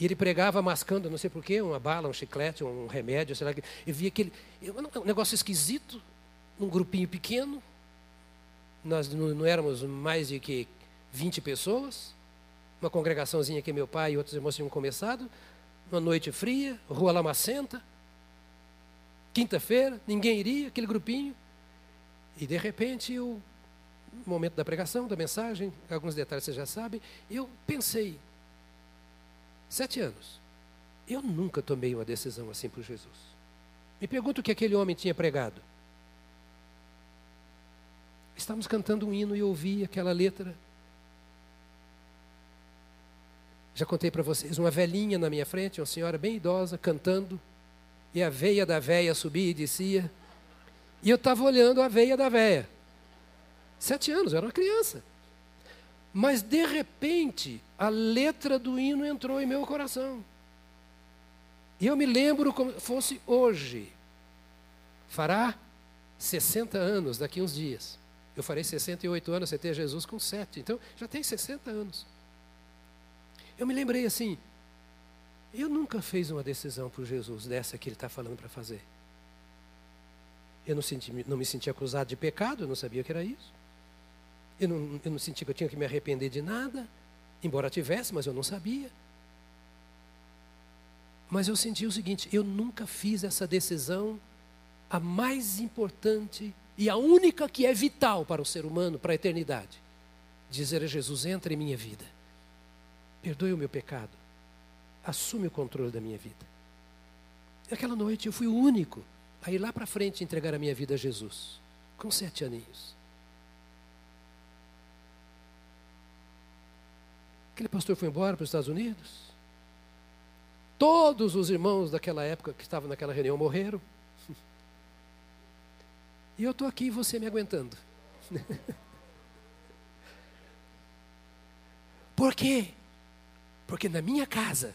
E ele pregava mascando, não sei porquê, uma bala, um chiclete, um remédio, sei lá. Eu via aquele. Um negócio esquisito, num grupinho pequeno. Nós não, não éramos mais de que 20 pessoas. Uma congregaçãozinha que meu pai e outros irmãos tinham começado. Uma noite fria, rua Lamacenta. Quinta-feira, ninguém iria, aquele grupinho. E de repente, o momento da pregação, da mensagem, alguns detalhes você já sabe, eu pensei, sete anos, eu nunca tomei uma decisão assim por Jesus. Me pergunto o que aquele homem tinha pregado. Estávamos cantando um hino e eu ouvi aquela letra. Já contei para vocês, uma velhinha na minha frente, uma senhora bem idosa, cantando e a veia da veia subia e descia. E eu estava olhando a veia da veia. Sete anos, eu era uma criança. Mas de repente, a letra do hino entrou em meu coração. E eu me lembro como fosse hoje. Fará 60 anos daqui uns dias. Eu farei 68 anos, tem Jesus com 7. Então, já tem 60 anos. Eu me lembrei assim, eu nunca fiz uma decisão por Jesus dessa que ele está falando para fazer. Eu não, senti, não me senti acusado de pecado, eu não sabia que era isso. Eu não, eu não senti que eu tinha que me arrepender de nada, embora tivesse, mas eu não sabia. Mas eu senti o seguinte: eu nunca fiz essa decisão, a mais importante e a única que é vital para o ser humano, para a eternidade. Dizer a Jesus: entra em minha vida, perdoe o meu pecado, assume o controle da minha vida. E aquela noite eu fui o único a ir lá para frente entregar a minha vida a Jesus, com sete aninhos. Aquele pastor foi embora para os Estados Unidos. Todos os irmãos daquela época que estavam naquela reunião morreram. E eu estou aqui e você me aguentando. Por quê? Porque na minha casa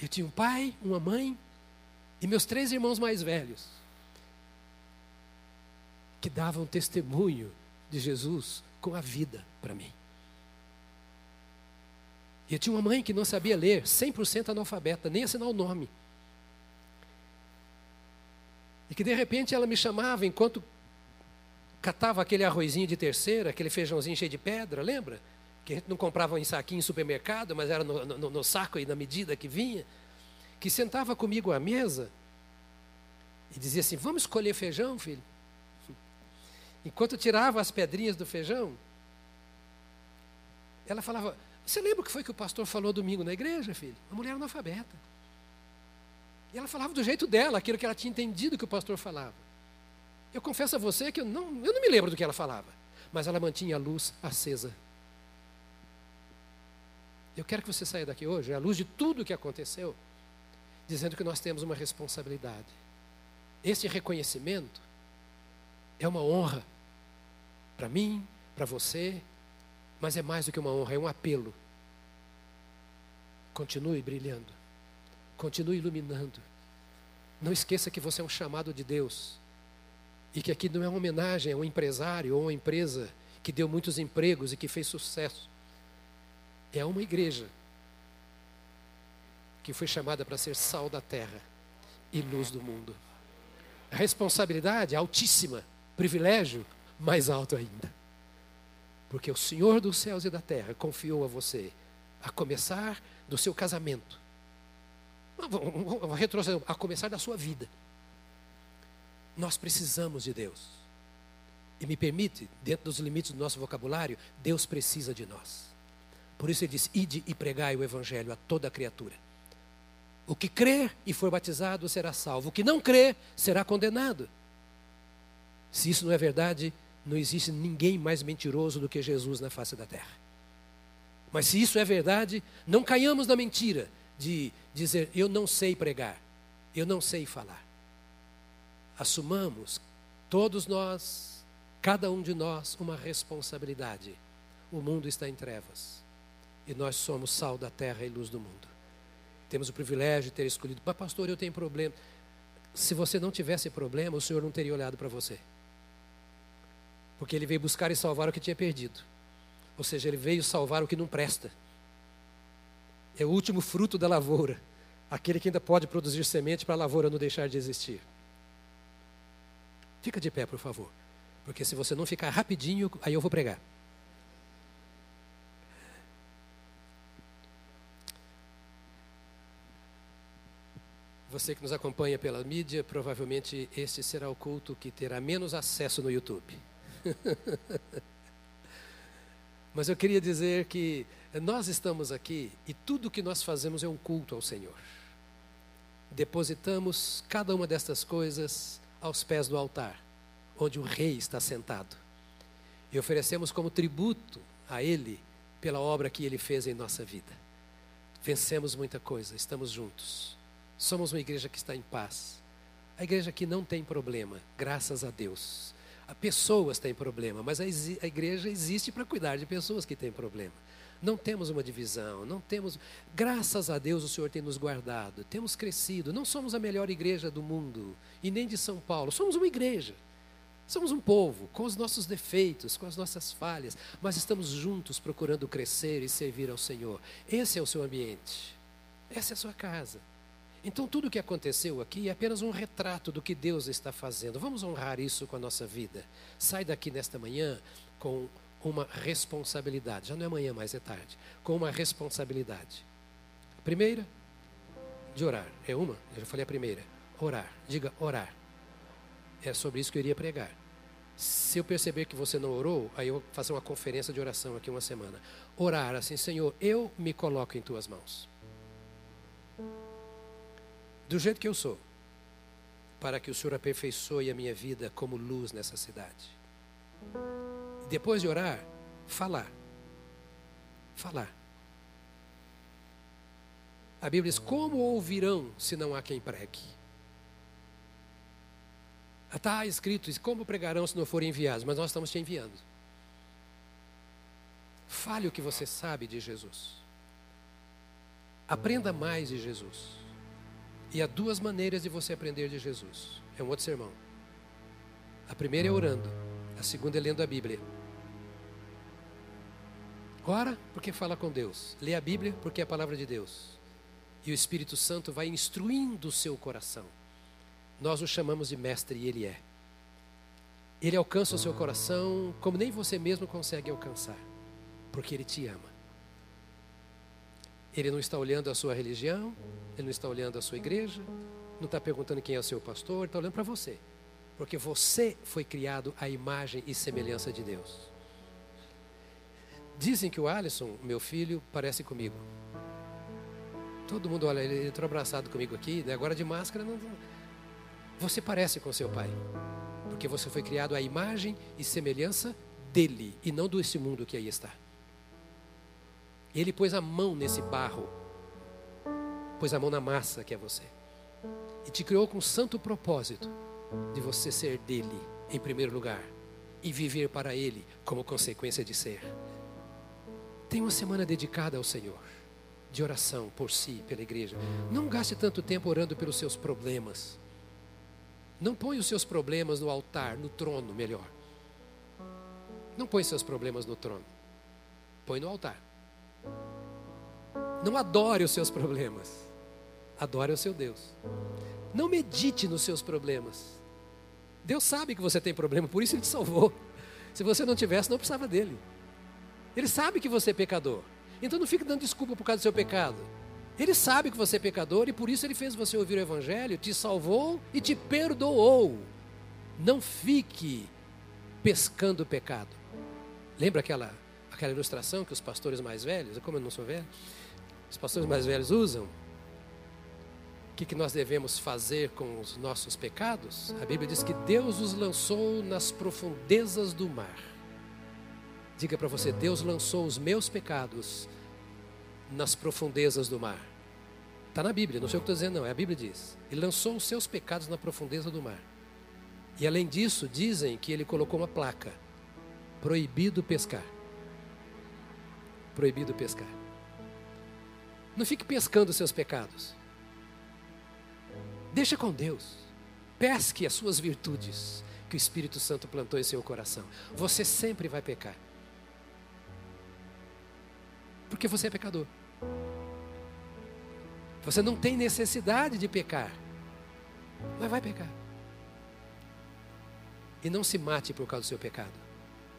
eu tinha um pai, uma mãe e meus três irmãos mais velhos que davam testemunho de Jesus com a vida para mim. E eu tinha uma mãe que não sabia ler, 100% analfabeta, nem assinar o nome. E que de repente ela me chamava enquanto catava aquele arrozinho de terceira, aquele feijãozinho cheio de pedra, lembra? Que a gente não comprava em saquinho em supermercado, mas era no, no, no saco e na medida que vinha, que sentava comigo à mesa e dizia assim: Vamos escolher feijão, filho? Enquanto tirava as pedrinhas do feijão, ela falava: Você lembra o que foi que o pastor falou domingo na igreja, filho? Uma mulher analfabeta. E ela falava do jeito dela, aquilo que ela tinha entendido que o pastor falava. Eu confesso a você que eu não, eu não me lembro do que ela falava, mas ela mantinha a luz acesa. Eu quero que você saia daqui hoje, à luz de tudo o que aconteceu, dizendo que nós temos uma responsabilidade. Este reconhecimento é uma honra para mim, para você, mas é mais do que uma honra, é um apelo. Continue brilhando, continue iluminando. Não esqueça que você é um chamado de Deus e que aqui não é uma homenagem a um empresário ou uma empresa que deu muitos empregos e que fez sucesso. É uma igreja que foi chamada para ser sal da terra e luz do mundo. A responsabilidade altíssima, privilégio mais alto ainda. Porque o Senhor dos céus e da terra confiou a você, a começar do seu casamento, a começar da sua vida. Nós precisamos de Deus. E me permite, dentro dos limites do nosso vocabulário, Deus precisa de nós. Por isso ele diz: ide e pregai o evangelho a toda criatura. O que crer e for batizado será salvo. O que não crer será condenado. Se isso não é verdade, não existe ninguém mais mentiroso do que Jesus na face da terra. Mas se isso é verdade, não caiamos na mentira de dizer eu não sei pregar, eu não sei falar. Assumamos, todos nós, cada um de nós, uma responsabilidade. O mundo está em trevas e nós somos sal da terra e luz do mundo. Temos o privilégio de ter escolhido. Mas, pastor, eu tenho problema. Se você não tivesse problema, o Senhor não teria olhado para você. Porque ele veio buscar e salvar o que tinha perdido. Ou seja, ele veio salvar o que não presta. É o último fruto da lavoura. Aquele que ainda pode produzir semente para a lavoura não deixar de existir. Fica de pé, por favor. Porque se você não ficar rapidinho, aí eu vou pregar. Você que nos acompanha pela mídia, provavelmente este será o culto que terá menos acesso no YouTube. Mas eu queria dizer que nós estamos aqui e tudo que nós fazemos é um culto ao Senhor. Depositamos cada uma destas coisas aos pés do altar, onde o Rei está sentado. E oferecemos como tributo a Ele pela obra que Ele fez em nossa vida. Vencemos muita coisa, estamos juntos. Somos uma igreja que está em paz. A igreja que não tem problema, graças a Deus. A pessoas têm problema, mas a, a igreja existe para cuidar de pessoas que têm problema. Não temos uma divisão, não temos. Graças a Deus o Senhor tem nos guardado, temos crescido. Não somos a melhor igreja do mundo e nem de São Paulo. Somos uma igreja. Somos um povo com os nossos defeitos, com as nossas falhas, mas estamos juntos procurando crescer e servir ao Senhor. Esse é o seu ambiente. Essa é a sua casa. Então, tudo o que aconteceu aqui é apenas um retrato do que Deus está fazendo. Vamos honrar isso com a nossa vida. Sai daqui nesta manhã com uma responsabilidade. Já não é amanhã, mas é tarde. Com uma responsabilidade. A primeira, de orar. É uma? Eu já falei a primeira. Orar. Diga orar. É sobre isso que eu iria pregar. Se eu perceber que você não orou, aí eu vou fazer uma conferência de oração aqui uma semana. Orar assim, Senhor, eu me coloco em tuas mãos do jeito que eu sou, para que o Senhor aperfeiçoe a minha vida como luz nessa cidade. Depois de orar, falar. Falar. A Bíblia diz: Como ouvirão se não há quem pregue? Está escrito: Como pregarão se não forem enviados? Mas nós estamos te enviando. Fale o que você sabe de Jesus. Aprenda mais de Jesus. E há duas maneiras de você aprender de Jesus. É um outro sermão. A primeira é orando, a segunda é lendo a Bíblia. Ora, porque fala com Deus. Lê a Bíblia, porque é a palavra de Deus. E o Espírito Santo vai instruindo o seu coração. Nós o chamamos de mestre e ele é. Ele alcança o seu coração como nem você mesmo consegue alcançar, porque ele te ama. Ele não está olhando a sua religião, ele não está olhando a sua igreja, não está perguntando quem é o seu pastor, está olhando para você. Porque você foi criado à imagem e semelhança de Deus. Dizem que o Alisson, meu filho, parece comigo. Todo mundo olha, ele entrou abraçado comigo aqui, né? agora de máscara. Não... Você parece com seu pai. Porque você foi criado à imagem e semelhança dele e não desse mundo que aí está. Ele pôs a mão nesse barro, pôs a mão na massa que é você, e te criou com o santo propósito de você ser dele em primeiro lugar e viver para ele como consequência de ser. Tem uma semana dedicada ao Senhor, de oração por si, pela igreja. Não gaste tanto tempo orando pelos seus problemas. Não põe os seus problemas no altar, no trono, melhor. Não põe seus problemas no trono. Põe no altar. Não adore os seus problemas. Adore o seu Deus. Não medite nos seus problemas. Deus sabe que você tem problema, por isso Ele te salvou. Se você não tivesse, não precisava dele. Ele sabe que você é pecador. Então não fique dando desculpa por causa do seu pecado. Ele sabe que você é pecador e por isso ele fez você ouvir o Evangelho, te salvou e te perdoou. Não fique pescando o pecado. Lembra aquela, aquela ilustração que os pastores mais velhos, como eu não sou velho, os pastores mais velhos usam? que, que nós devemos fazer com os nossos pecados? A Bíblia diz que Deus os lançou nas profundezas do mar. Diga para você: Deus lançou os meus pecados nas profundezas do mar. Está na Bíblia, não sei o que estou dizendo, não, é a Bíblia diz. Ele lançou os seus pecados na profundeza do mar. E além disso, dizem que ele colocou uma placa: proibido pescar. Proibido pescar. Não fique pescando os seus pecados. Deixa com Deus. Pesque as suas virtudes que o Espírito Santo plantou em seu coração. Você sempre vai pecar. Porque você é pecador. Você não tem necessidade de pecar, mas vai pecar. E não se mate por causa do seu pecado.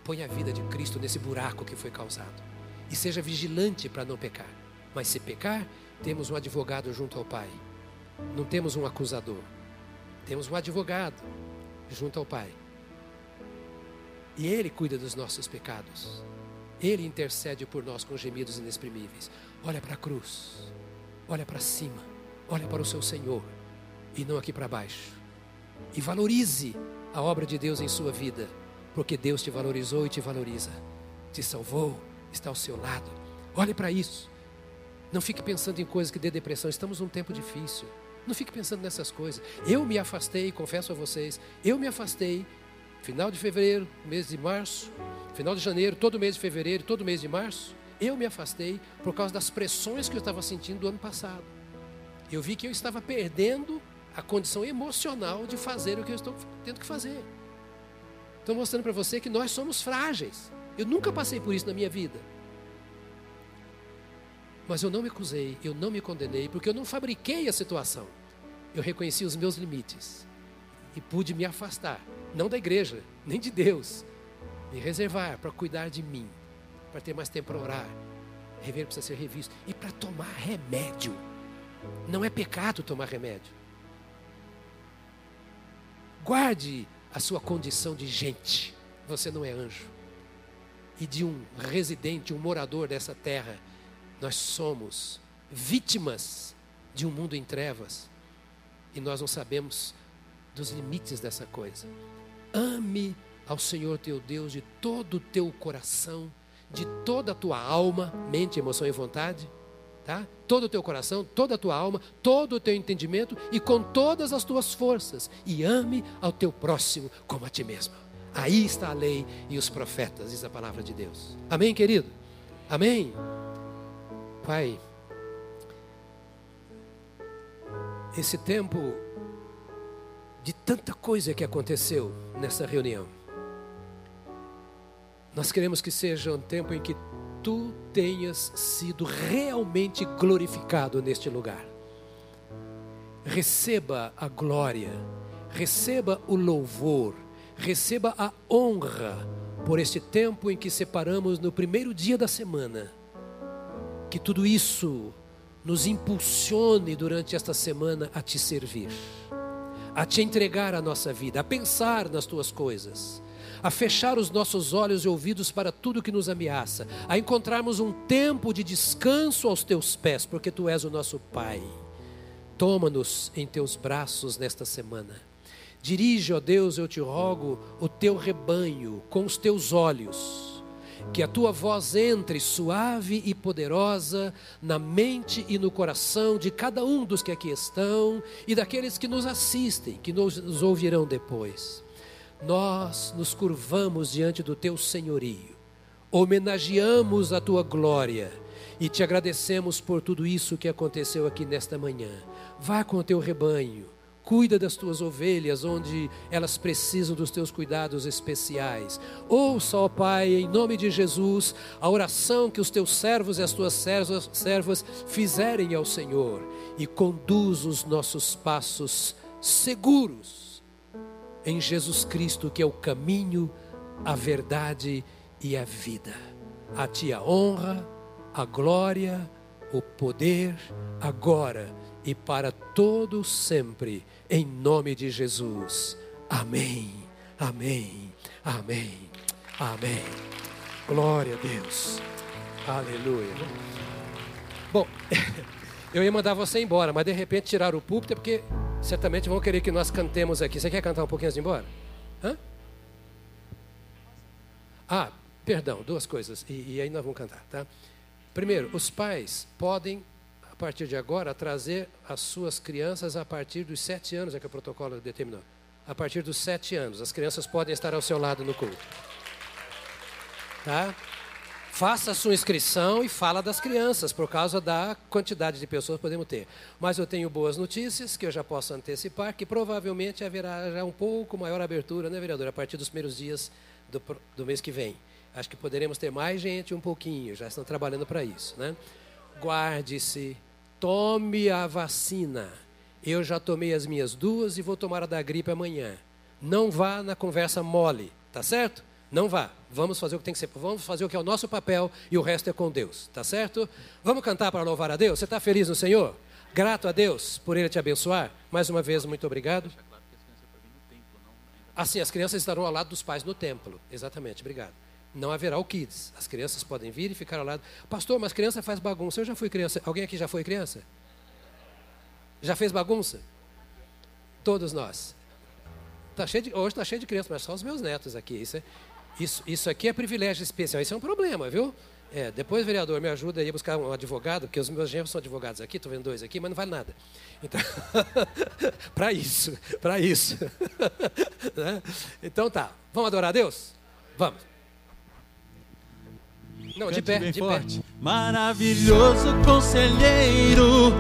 Põe a vida de Cristo nesse buraco que foi causado. E seja vigilante para não pecar. Mas se pecar, temos um advogado junto ao Pai não temos um acusador, temos um advogado junto ao Pai. E Ele cuida dos nossos pecados. Ele intercede por nós com gemidos inexprimíveis. Olha para a cruz, olha para cima, olha para o seu Senhor e não aqui para baixo. E valorize a obra de Deus em sua vida, porque Deus te valorizou e te valoriza, te salvou, está ao seu lado. Olhe para isso. Não fique pensando em coisas que dê depressão. Estamos num tempo difícil. Não fique pensando nessas coisas. Eu me afastei, confesso a vocês, eu me afastei final de fevereiro, mês de março, final de janeiro, todo mês de fevereiro, todo mês de março, eu me afastei por causa das pressões que eu estava sentindo do ano passado. Eu vi que eu estava perdendo a condição emocional de fazer o que eu estou tendo que fazer. Estou mostrando para você que nós somos frágeis. Eu nunca passei por isso na minha vida. Mas eu não me acusei, eu não me condenei, porque eu não fabriquei a situação. Eu reconheci os meus limites e pude me afastar, não da igreja, nem de Deus, me reservar para cuidar de mim, para ter mais tempo para orar. Rever precisa ser revisto e para tomar remédio. Não é pecado tomar remédio. Guarde a sua condição de gente. Você não é anjo. E de um residente, um morador dessa terra nós somos vítimas de um mundo em trevas e nós não sabemos dos limites dessa coisa. Ame ao Senhor teu Deus de todo o teu coração, de toda a tua alma, mente, emoção e vontade, tá? Todo o teu coração, toda a tua alma, todo o teu entendimento e com todas as tuas forças, e ame ao teu próximo como a ti mesmo. Aí está a lei e os profetas, diz a palavra de Deus. Amém, querido? Amém. Pai, esse tempo de tanta coisa que aconteceu nessa reunião, nós queremos que seja um tempo em que tu tenhas sido realmente glorificado neste lugar. Receba a glória, receba o louvor, receba a honra por este tempo em que separamos no primeiro dia da semana que tudo isso nos impulsione durante esta semana a te servir, a te entregar a nossa vida, a pensar nas tuas coisas, a fechar os nossos olhos e ouvidos para tudo que nos ameaça, a encontrarmos um tempo de descanso aos teus pés, porque tu és o nosso Pai. Toma-nos em teus braços nesta semana. Dirige, ó Deus, eu te rogo, o teu rebanho com os teus olhos que a tua voz entre suave e poderosa na mente e no coração de cada um dos que aqui estão e daqueles que nos assistem, que nos, ouvirão depois. Nós nos curvamos diante do teu senhorio, homenageamos a tua glória e te agradecemos por tudo isso que aconteceu aqui nesta manhã. Vá com o teu rebanho Cuida das tuas ovelhas, onde elas precisam dos teus cuidados especiais. Ouça, ó Pai, em nome de Jesus, a oração que os teus servos e as tuas servas, servas fizerem ao Senhor e conduz os nossos passos seguros em Jesus Cristo, que é o caminho, a verdade e a vida. A Ti a honra, a glória, o poder, agora e para todo sempre, em nome de Jesus. Amém. Amém. Amém. Amém. Glória a Deus. Aleluia. Bom, eu ia mandar você embora, mas de repente tiraram o púlpito porque certamente vão querer que nós cantemos aqui. Você quer cantar um pouquinho antes de embora? Hã? Ah, perdão, duas coisas. E, e aí nós vamos cantar, tá? Primeiro, os pais podem partir de agora, trazer as suas crianças a partir dos sete anos, é que o protocolo determinou. A partir dos sete anos, as crianças podem estar ao seu lado no culto. Tá? Faça a sua inscrição e fala das crianças, por causa da quantidade de pessoas que podemos ter. Mas eu tenho boas notícias, que eu já posso antecipar, que provavelmente haverá já um pouco maior abertura, né, vereador, a partir dos primeiros dias do, do mês que vem. Acho que poderemos ter mais gente um pouquinho, já estão trabalhando para isso. Né? Guarde-se, tome a vacina. Eu já tomei as minhas duas e vou tomar a da gripe amanhã. Não vá na conversa mole, tá certo? Não vá. Vamos fazer o que tem que ser. Vamos fazer o que é o nosso papel e o resto é com Deus, tá certo? Vamos cantar para louvar a Deus? Você está feliz no Senhor? Grato a Deus por Ele te abençoar? Mais uma vez, muito obrigado. Assim, as crianças estarão ao lado dos pais no templo. Exatamente, obrigado não haverá o kids. As crianças podem vir e ficar ao lado. Pastor, mas criança faz bagunça. Eu já fui criança. Alguém aqui já foi criança? Já fez bagunça? Todos nós. Tá cheio de, hoje está cheio de crianças, mas só os meus netos aqui. Isso, é, isso, isso aqui é privilégio especial. Isso é um problema, viu? É, depois, vereador, me ajuda aí a buscar um advogado, porque os meus genros são advogados aqui, estou vendo dois aqui, mas não vale nada. Então, para isso, para isso. Né? então tá, vamos adorar a Deus? Vamos. Não, de pé, de forte. pé. Maravilhoso conselheiro.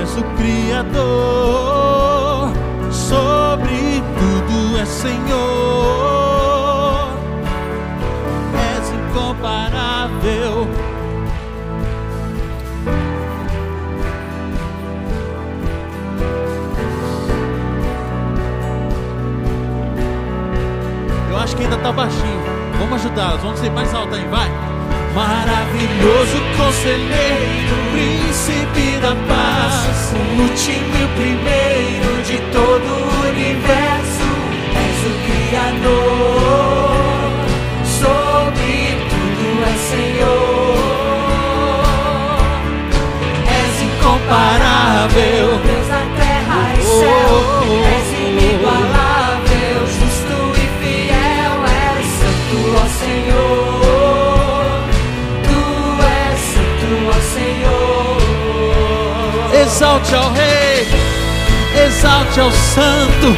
És o Criador, sobre tudo é Senhor. És incomparável ainda tá baixinho. Vamos ajudá-los, vamos ser mais alto aí, vai. Maravilhoso conselheiro, príncipe da paz, o último e o primeiro de todo o universo. És o Criador, sobre tudo é Senhor. És incomparável, Deus da terra e céu. Exalte ao Rei, exalte ao Santo,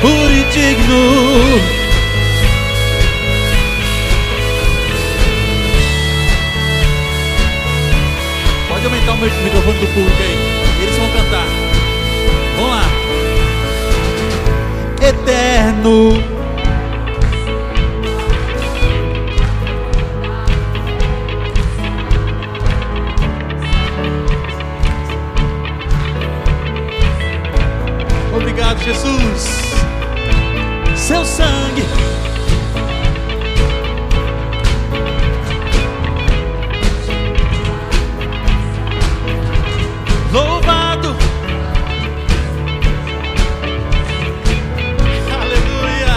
puro e digno. Pode aumentar o microfone do público aí, eles vão cantar. Vamos lá. Eterno Jesus. Seu sangue. Louvado. Aleluia.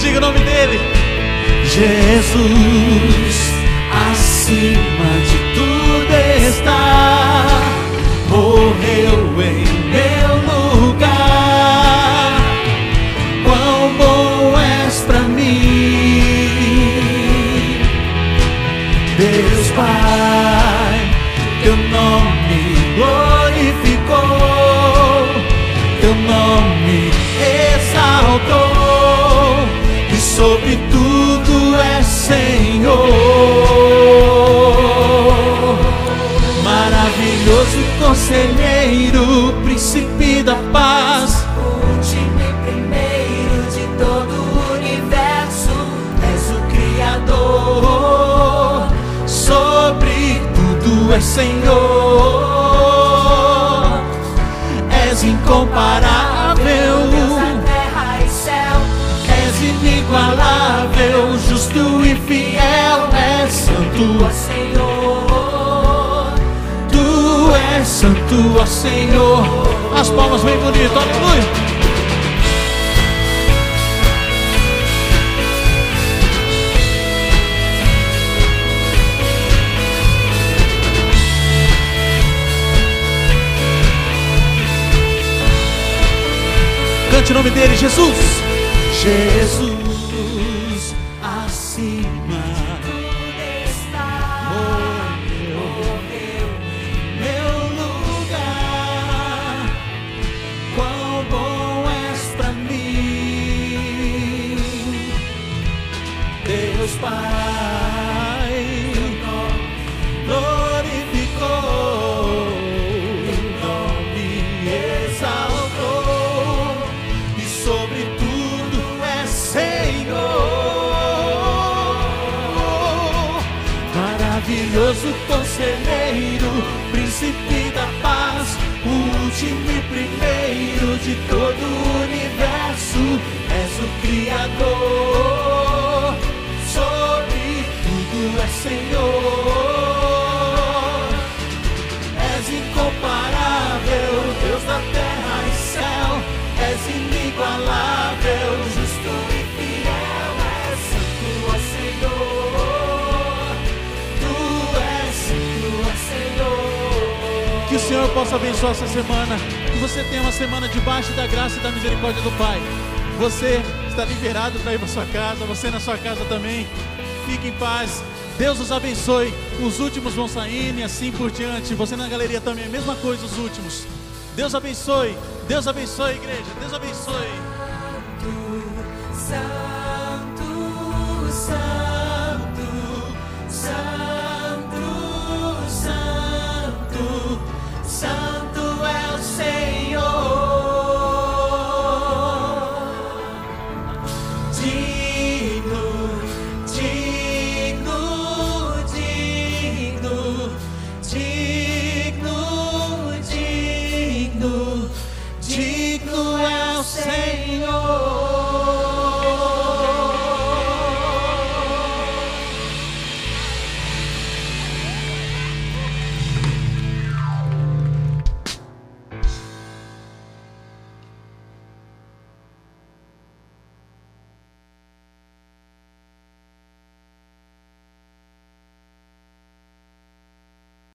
Diga o nome dele. Jesus. Assim tudo é Senhor, és incomparável, terra e céu, és inigualável, justo e fiel, és santo, ó Senhor. tu és santo, ó Senhor. As palmas bem bonitas, aleluia. Cante o nome dele, Jesus. Jesus possa abençoar essa semana, que você tenha uma semana debaixo da graça e da misericórdia do Pai. Você está liberado para ir para sua casa, você na sua casa também. Fique em paz. Deus os abençoe. Os últimos vão saindo e assim por diante. Você na galeria também, a mesma coisa, os últimos. Deus abençoe. Deus abençoe, igreja. Deus abençoe.